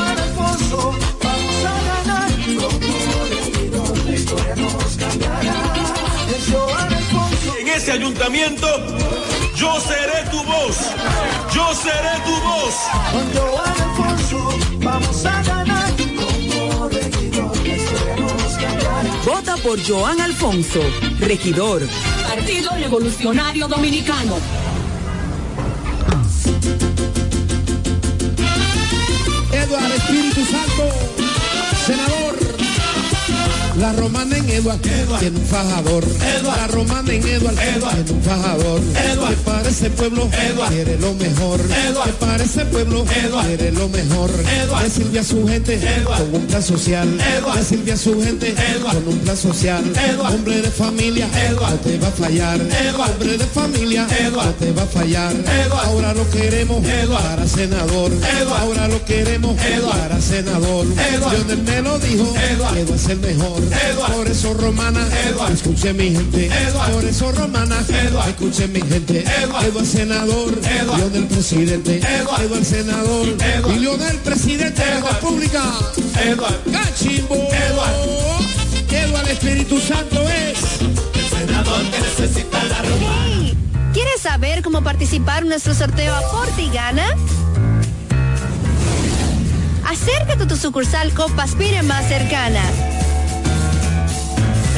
ayuntamiento, yo seré tu voz. Yo seré tu voz. Con Joan Alfonso vamos a ganar. Como regidor queremos ganar. Vota por Joan Alfonso, regidor. Partido Revolucionario Dominicano. Eduardo Espíritu Santo. La romana en Eduard, tiene un fajador. La romana en Eduard, tiene un fajador. Que para ese pueblo quiere lo mejor. Que para ese pueblo quiere lo mejor. Que sirve a su gente con un plan social. Que sirve a su gente con un plan social. Hombre de familia, no te va a fallar. Hombre de familia, no te va a fallar. Ahora lo queremos para senador. Ahora lo queremos para senador. Lionel me lo dijo, Eduard es el mejor. Por eso romana, escuche mi gente. Por eso romana, escuche mi gente. Eduard senador, Lionel presidente. Eduard senador, y Lionel presidente de la República. Cachimbo. Eduard Espíritu Santo es el senador que necesita la romana. ¿Quieres saber cómo participar en nuestro sorteo Aporte y Gana? Acércate a tu sucursal Copa Aspire más cercana.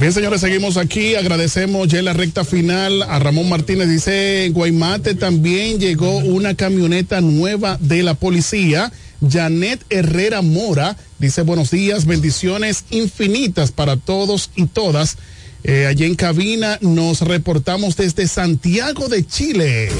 Bien, señores, seguimos aquí. Agradecemos ya la recta final a Ramón Martínez. Dice, en Guaymate también llegó una camioneta nueva de la policía. Janet Herrera Mora dice, buenos días, bendiciones infinitas para todos y todas. Eh, allí en cabina nos reportamos desde Santiago de Chile.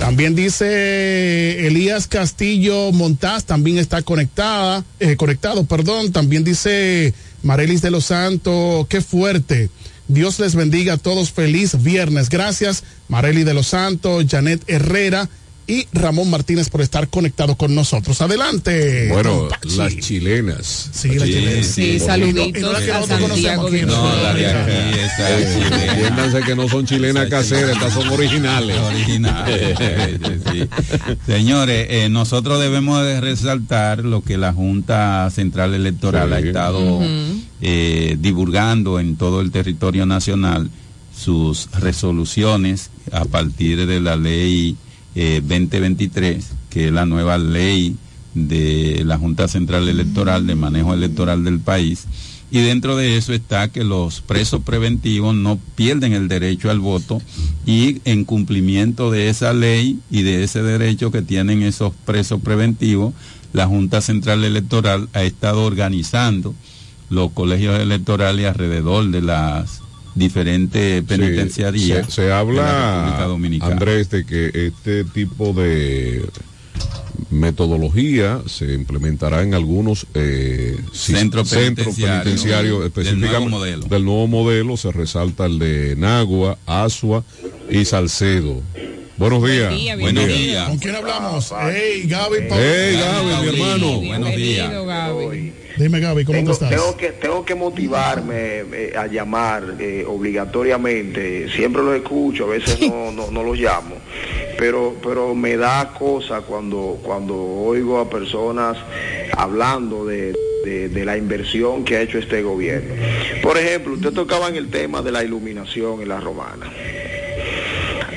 También dice Elías Castillo Montaz, también está conectada, eh, conectado, perdón. También dice Marelis de los Santos, qué fuerte. Dios les bendiga a todos. Feliz viernes. Gracias, Marely de los Santos, Janet Herrera y Ramón Martínez por estar conectado con nosotros. Adelante. Bueno, Pachi. las chilenas. Sí, las chilenas. Sí, saluditos a Santiago de No, la de aquí, esa es chilena. Entiéndanse que no son chilenas caseras, estas son originales. Originales. Sí. Señores, eh, nosotros debemos de resaltar lo que la Junta Central Electoral Sí. ha estado eh, divulgando en todo el territorio nacional sus resoluciones a partir de la ley eh, 2023, que es la nueva ley de la Junta Central Electoral de manejo electoral del país. Y dentro de eso está que los presos preventivos no pierden el derecho al voto y en cumplimiento de esa ley y de ese derecho que tienen esos presos preventivos, la Junta Central Electoral ha estado organizando los colegios electorales alrededor de las diferentes penitenciarías. Se, se habla. Andrés, de que este tipo de metodología se implementará en algunos eh, si- Centros centros penitenciarios penitenciarios del específicamente nuevo modelo. del nuevo modelo. Se resalta el de Nagua, Asua y Salcedo. Buenos días. día, Buenos días. ¿Con quién hablamos? Hey, Gaby. Hey, Gaby, mi hermano. Buenos días. Dime, Gaby, ¿cómo tengo, estás? Tengo que, tengo que motivarme eh, a llamar eh, obligatoriamente. Siempre los escucho, a veces no, no, no los llamo. Pero, pero me da cosa cuando, cuando oigo a personas hablando de, de- de la inversión que ha hecho este gobierno. Por ejemplo, usted tocaba en el tema de la iluminación en la romana.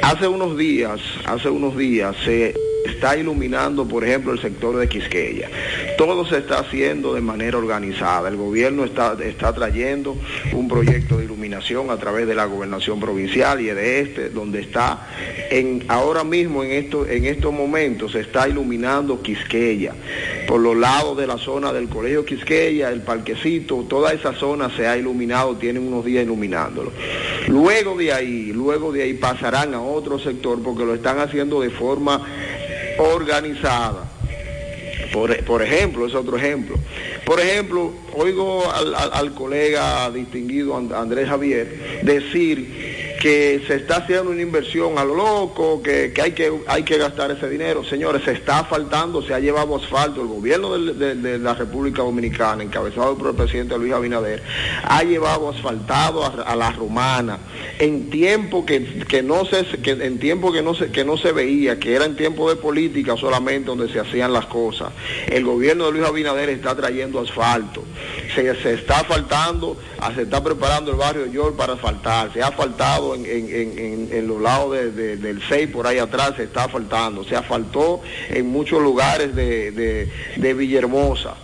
Hace unos días, hace unos días se está iluminando, por ejemplo, el sector de Quisqueya. Todo se está haciendo de manera organizada. El gobierno está, está trayendo un proyecto de iluminación a través de la gobernación provincial y de este, donde está en, ahora mismo en, esto, en estos momentos se está iluminando Quisqueya. Por los lados de la zona del Colegio Quisqueya, el parquecito, toda esa zona se ha iluminado, tienen unos días iluminándolo. Luego de ahí, luego de ahí pasarán a otro sector porque lo están haciendo de forma organizada. Por, por ejemplo, es otro ejemplo. Por ejemplo, oigo al, al- colega distinguido And- Andrés Javier decir que se está haciendo una inversión a lo loco, que, que hay que hay que gastar ese dinero. Señores, se está asfaltando, se ha llevado asfalto. El gobierno de, de la República Dominicana, encabezado por el presidente Luis Abinader, ha llevado asfaltado a, la romana en tiempo que, que no se que en tiempo que no se que no se veía, que era en tiempo de política solamente donde se hacían las cosas. El gobierno de Luis Abinader está trayendo asfalto. Se, se está asfaltando, se está preparando el barrio York para asfaltar, se ha asfaltado en, los lados de- de- del 6 por ahí atrás, se está asfaltando, se asfaltó en muchos lugares de, de Villahermosa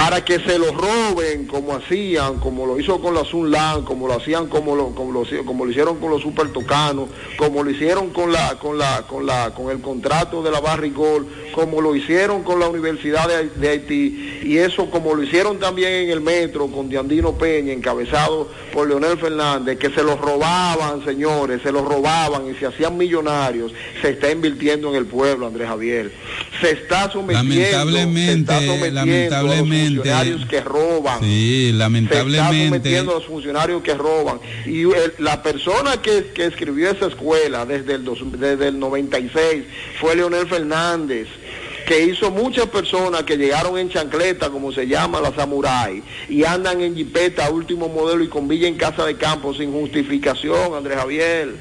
para que se lo roben como hacían, como lo hizo con la Sunlan, como lo hacían como lo, como lo, como lo hicieron con los super tocanos, como lo hicieron con la, con la, con la, con el contrato de la Barrigol, como lo hicieron con la Universidad de, de Haití, y eso como lo hicieron también en el metro con Diandino Peña, encabezado por Leonel Fernández, que se los robaban, señores, se los robaban y se hacían millonarios, se está invirtiendo en el pueblo, Andrés Javier. Se está sometiendo, se Lamentablemente, está sometiendo a los lamentablemente. funcionarios que roban. Sí, Se está lamentablemente. sometiendo a los funcionarios que roban. Y el- la persona que, que escribió esa escuela desde el, dos- desde el 96 fue Leonel Fernández que hizo muchas personas que llegaron en chancleta, como se llama la samurai, y andan en jipeta último modelo y con villa en casa de campo sin justificación, Andrés Javier.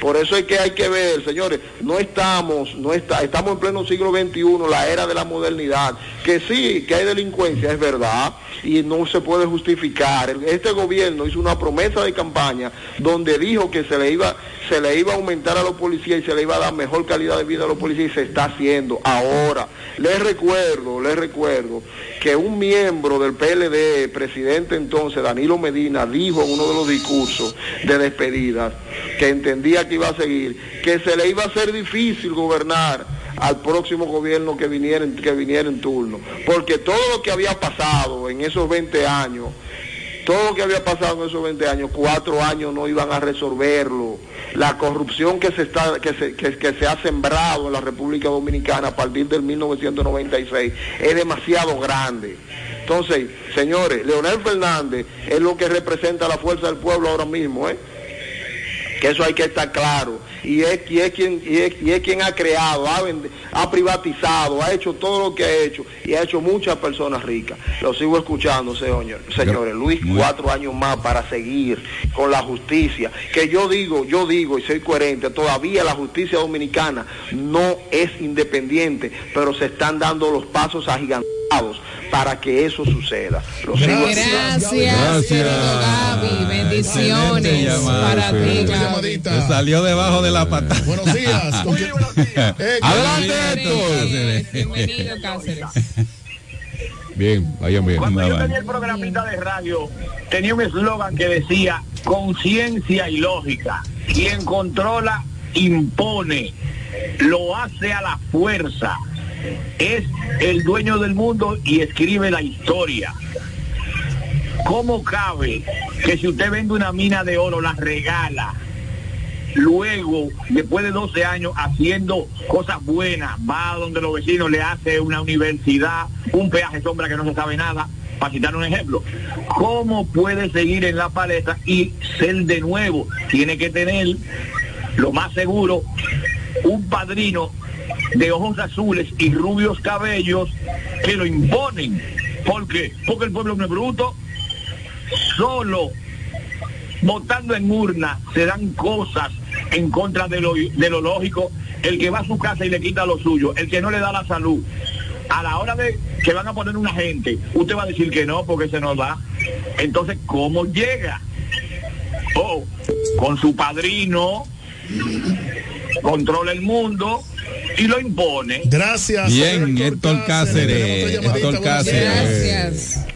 Por eso es que hay que ver, señores, no estamos, no está, estamos en pleno siglo XXI, la era de la modernidad, que sí, que hay delincuencia, es verdad, y no se puede justificar. Este gobierno hizo una promesa de campaña donde dijo que se le iba, se le iba a aumentar a los policías y se le iba a dar mejor calidad de vida a los policías y se está haciendo ahora. Les recuerdo, les recuerdo que un miembro del PLD, presidente entonces, Danilo Medina, dijo en uno de los discursos de despedida que entendía que iba a seguir, que se le iba a hacer difícil gobernar al próximo gobierno que viniera, que viniera en turno, porque todo lo que había pasado en esos 20 años, todo lo que había pasado en esos 20 años, cuatro años no iban a resolverlo. La corrupción que se, está, que se, que, se ha sembrado en la República Dominicana a partir del 1996 es demasiado grande. Entonces, señores, Leonel Fernández es lo que representa la fuerza del pueblo ahora mismo, ¿eh? que eso hay que estar claro y es, y es quien y es, y es quien ha creado ha, vend- ha privatizado ha hecho todo lo que ha hecho y ha hecho muchas personas ricas lo sigo escuchando señor, señores Luis cuatro años más para seguir con la justicia que yo digo yo digo y soy coherente todavía la justicia dominicana no es independiente pero se están dando los pasos agigantados para que eso suceda Lo sigo Gracias, Gracias. Gaby. Bendiciones para ti, Gaby. Salió debajo de la patada. Buenos días. Adelante, Bienvenido, Cáceres. Bien, vayan bien. Cuando yo tenía el programita de radio, tenía un eslogan que decía conciencia y lógica. Quien controla, impone, lo hace a la fuerza. Es el dueño del mundo y escribe la historia. ¿Cómo cabe que si usted vende una mina de oro, la regala? Luego, después de 12 años haciendo cosas buenas, va donde los vecinos le hace una universidad, un peaje sombra que no se sabe nada, para citar un ejemplo. ¿Cómo puede seguir en la palestra y ser de nuevo? Tiene que tener, lo más seguro, un padrino de ojos azules y rubios cabellos que lo imponen. ¿Por qué? Porque el pueblo no es bruto. Solo votando en urna se dan cosas en contra de lo, de lo lógico. El que va a su casa y le quita lo suyo, el que no le da la salud. A la hora de que van a poner una gente, usted va a decir que no porque se nos da. Entonces, ¿cómo llega? Oh, con su padrino, controla el mundo y lo impone. Gracias. Bien, Héctor Cáceres. Héctor Cáceres. Gracias.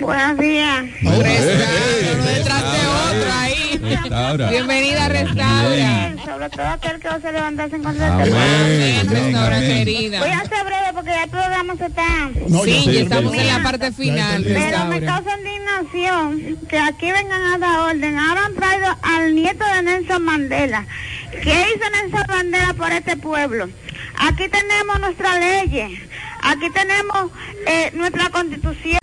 Buenos días. Detrás de otro ahí. Restaura. Bienvenida, Restaura. Sobre todo aquel que va a levantarse en contra Amén, de amén, Restaura amén. querida. Voy a ser breve porque ya el programa se está. No, sí, ya estamos pero- en la parte final, Pero me causa indignación que aquí vengan a dar orden. Ahora han traído al nieto de Nelson Mandela. ¿Qué hizo Nelson Mandela por este pueblo? Aquí tenemos nuestras leyes. Aquí tenemos eh, nuestra constitución.